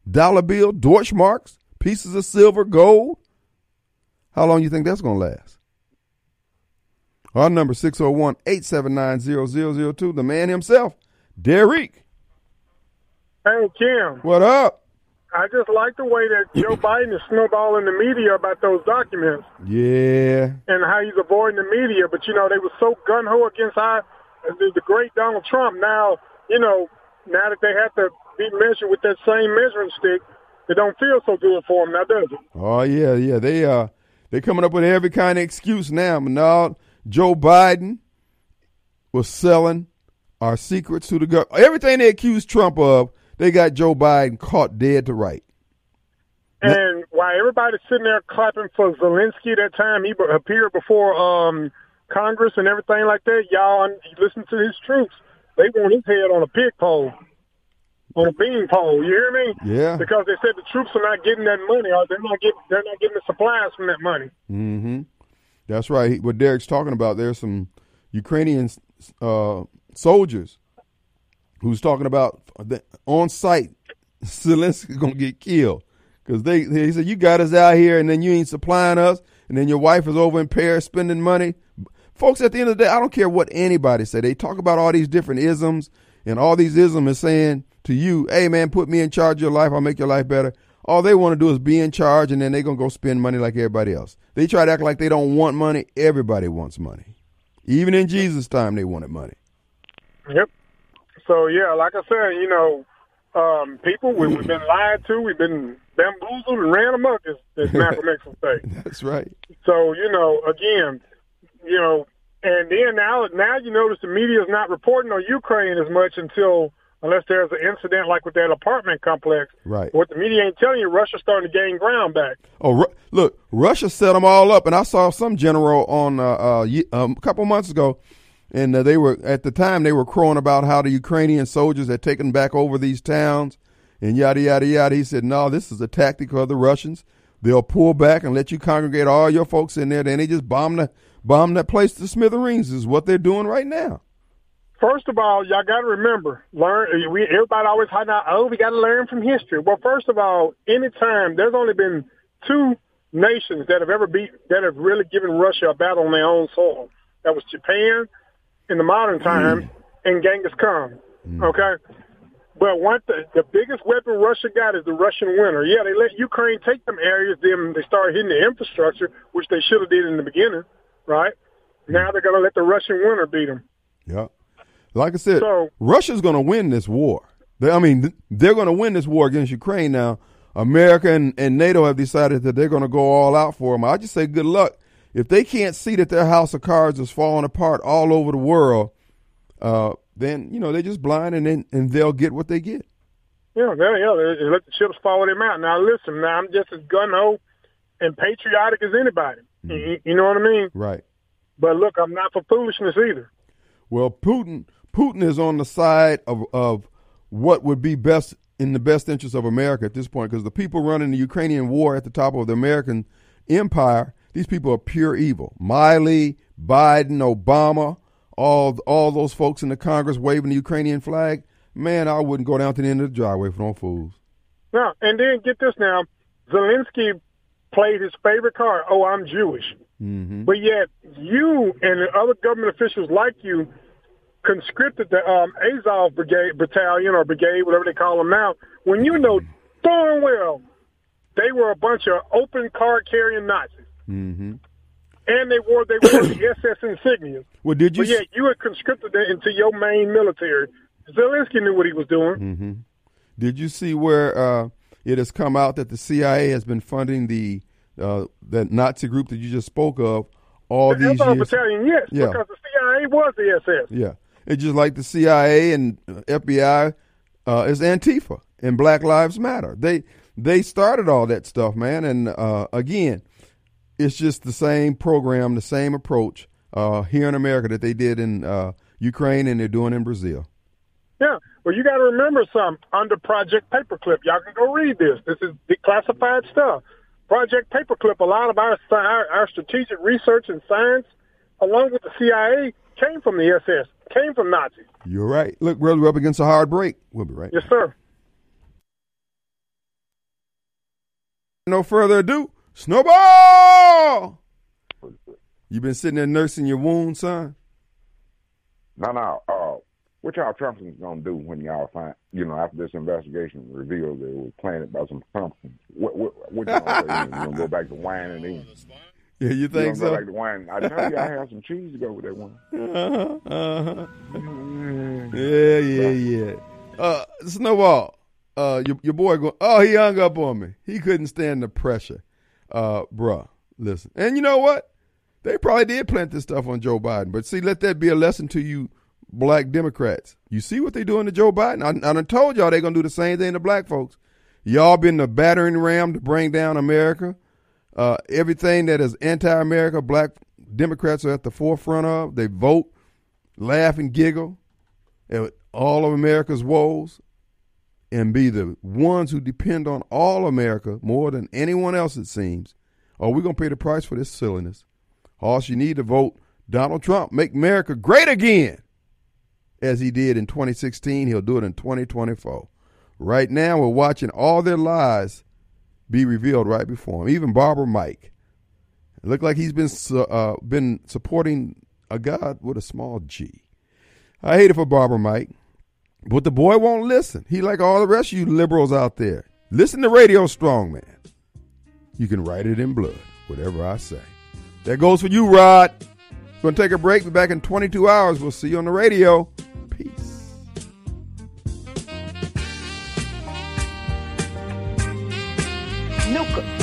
dollar bill, Deutschmarks, pieces of silver, gold. How long you think that's going to last? Our number 601-879-0002, the man himself, Derek. Hey, Kim. What up? I just like the way that Joe Biden is snowballing the media about those documents. Yeah. And how he's avoiding the media. But, you know, they were so gun-ho against our the, the great Donald Trump. Now, you know, now that they have to be measured with that same measuring stick, it don't feel so good for them now, does it? Oh yeah, yeah. They uh they coming up with every kind of excuse now. Now Joe Biden was selling our secrets to the government. Everything they accused Trump of, they got Joe Biden caught dead to right. And while everybody's sitting there clapping for Zelensky that time he appeared before um, Congress and everything like that, y'all and you listen to his troops. They want his head on a pig pole, on a bean pole. You hear me? Yeah. Because they said the troops are not getting that money, or they're not getting they're not getting the supplies from that money. Mm-hmm. That's right. What Derek's talking about, there's some Ukrainian uh, soldiers who's talking about the, on site Zelensky's gonna get killed because they he said you got us out here and then you ain't supplying us and then your wife is over in Paris spending money. Folks, at the end of the day, I don't care what anybody say. They talk about all these different isms and all these isms is saying to you, "Hey man, put me in charge of your life. I'll make your life better." All they want to do is be in charge, and then they're gonna go spend money like everybody else. They try to act like they don't want money. Everybody wants money. Even in Jesus' time, they wanted money. Yep. So yeah, like I said, you know, um, people we, we've been lied to, we've been bamboozled and ran amok, as, as Malcolm X would say. That's right. So you know, again, you know, and then now now you notice the media is not reporting on Ukraine as much until unless there's an incident like with that apartment complex. Right. What the media ain't telling you, Russia's starting to gain ground back. Oh, Ru- look, Russia set them all up, and I saw some general on uh, uh, um, a couple months ago, and uh, they were at the time they were crowing about how the Ukrainian soldiers had taken back over these towns, and yada yada yada. He said, "No, this is a tactic of the Russians. They'll pull back and let you congregate all your folks in there. Then they just bomb the bomb that place to smithereens. Is what they're doing right now." First of all, y'all got to remember, learn. We everybody always hide out. Oh, we got to learn from history. Well, first of all, anytime there's only been two nations that have ever beat that have really given Russia a battle on their own soil. That was Japan in the modern mm. times and Genghis Khan. Mm. Okay, but one the, the biggest weapon Russia got is the Russian winter. Yeah, they let Ukraine take them areas. Then they started hitting the infrastructure, which they should have did in the beginning, right? Now they're going to let the Russian winner beat them. Yeah. Like I said, So- Russia's going to win this war. They, I mean, they're going to win this war against Ukraine now. America and, and NATO have decided that they're going to go all out for them. I just say good luck. If they can't see that their house of cards is falling apart all over the world, uh, then you know they're just blind, and then and they'll get what they get. Yeah, yeah, yeah. They, let the chips fall where they mouth. Now listen, now I'm just as gun ho and patriotic as anybody. Mm-hmm. You, you know what I mean? Right. But look, I'm not for foolishness either. Well, Putin Putin is on the side of of what would be best in the best interest of America at this point because the people running the Ukrainian war at the top of the American empire, these people are pure evil. Milley, Biden, Obama, all all those folks in the Congress waving the Ukrainian flag. Man, I wouldn't go down to the end of the driveway for no fools. Now, and then get this now, Zelensky played his favorite card. Oh, I'm Jewish. Mm-hmm. But yet, you and other government officials like you conscripted the um, Azov Brigade Battalion or Brigade, whatever they call them now, when you know darn well they were a bunch of open card carrying Nazis, Mm-hmm. and they wore they wore the SS insignia. Well, did you? But yet, you had conscripted them into your main military. Zelensky knew what he was doing. hmm Did you see where uh, it has come out that the CIA has been funding the uh, that Nazi group that you just spoke of all the these years? Battalion, yes, Yeah. because the CIA was the SS. Yeah, it's just like the CIA and uh, FBI uh, is Antifa and Black Lives Matter. They they started all that stuff, man. And uh, again, it's just the same program, the same approach uh, here in America that they did in uh, Ukraine and they're doing in Brazil. Yeah. Well, you got to remember some under Project Paperclip. Y'all can go read this. This is declassified stuff. Project Paperclip. A lot of our our, our strategic research and science, along with the CIA, came from the SS, came from Nazis. You're right. Look, brother, we're up against a hard break. We'll be right. Yes, sir. No further ado, Snowball. You been sitting there nursing your wound, son? No, no. Uh, what y'all Trumpkins gonna do when y'all find, you know, after this investigation reveals that it was planted by some Trumpkins? What, what, what y'all gonna do? You gonna go back to wine and then? Yeah, you You think gonna go back to wine? I tell you, I have some cheese to go with that one. Uh-huh, uh-huh. Yeah, yeah, yeah. Uh, Snowball, uh, your, your boy go. Oh, he hung up on me. He couldn't stand the pressure. Uh, bruh, listen. And you know what? They probably did plant this stuff on Joe Biden. But see, let that be a lesson to you black Democrats. You see what they're doing to Joe Biden? I, I done told y'all they're going to do the same thing to black folks. Y'all been the battering ram to bring down America. Uh, everything that is anti-America, black Democrats are at the forefront of. They vote, laugh, and giggle at all of America's woes, and be the ones who depend on all America more than anyone else. It seems. Are we gonna pay the price for this silliness? All you need to vote Donald Trump, make America great again, as he did in 2016. He'll do it in 2024. Right now, we're watching all their lies be revealed right before him. Even Barbara Mike. It looked like he's been uh, been supporting a God with a small G. I hate it for Barbara Mike, but the boy won't listen. He like all the rest of you liberals out there. Listen to Radio Strong Man. You can write it in blood, whatever I say. That goes for you, Rod. We're to take a break. Be back in 22 hours. We'll see you on the radio. meu.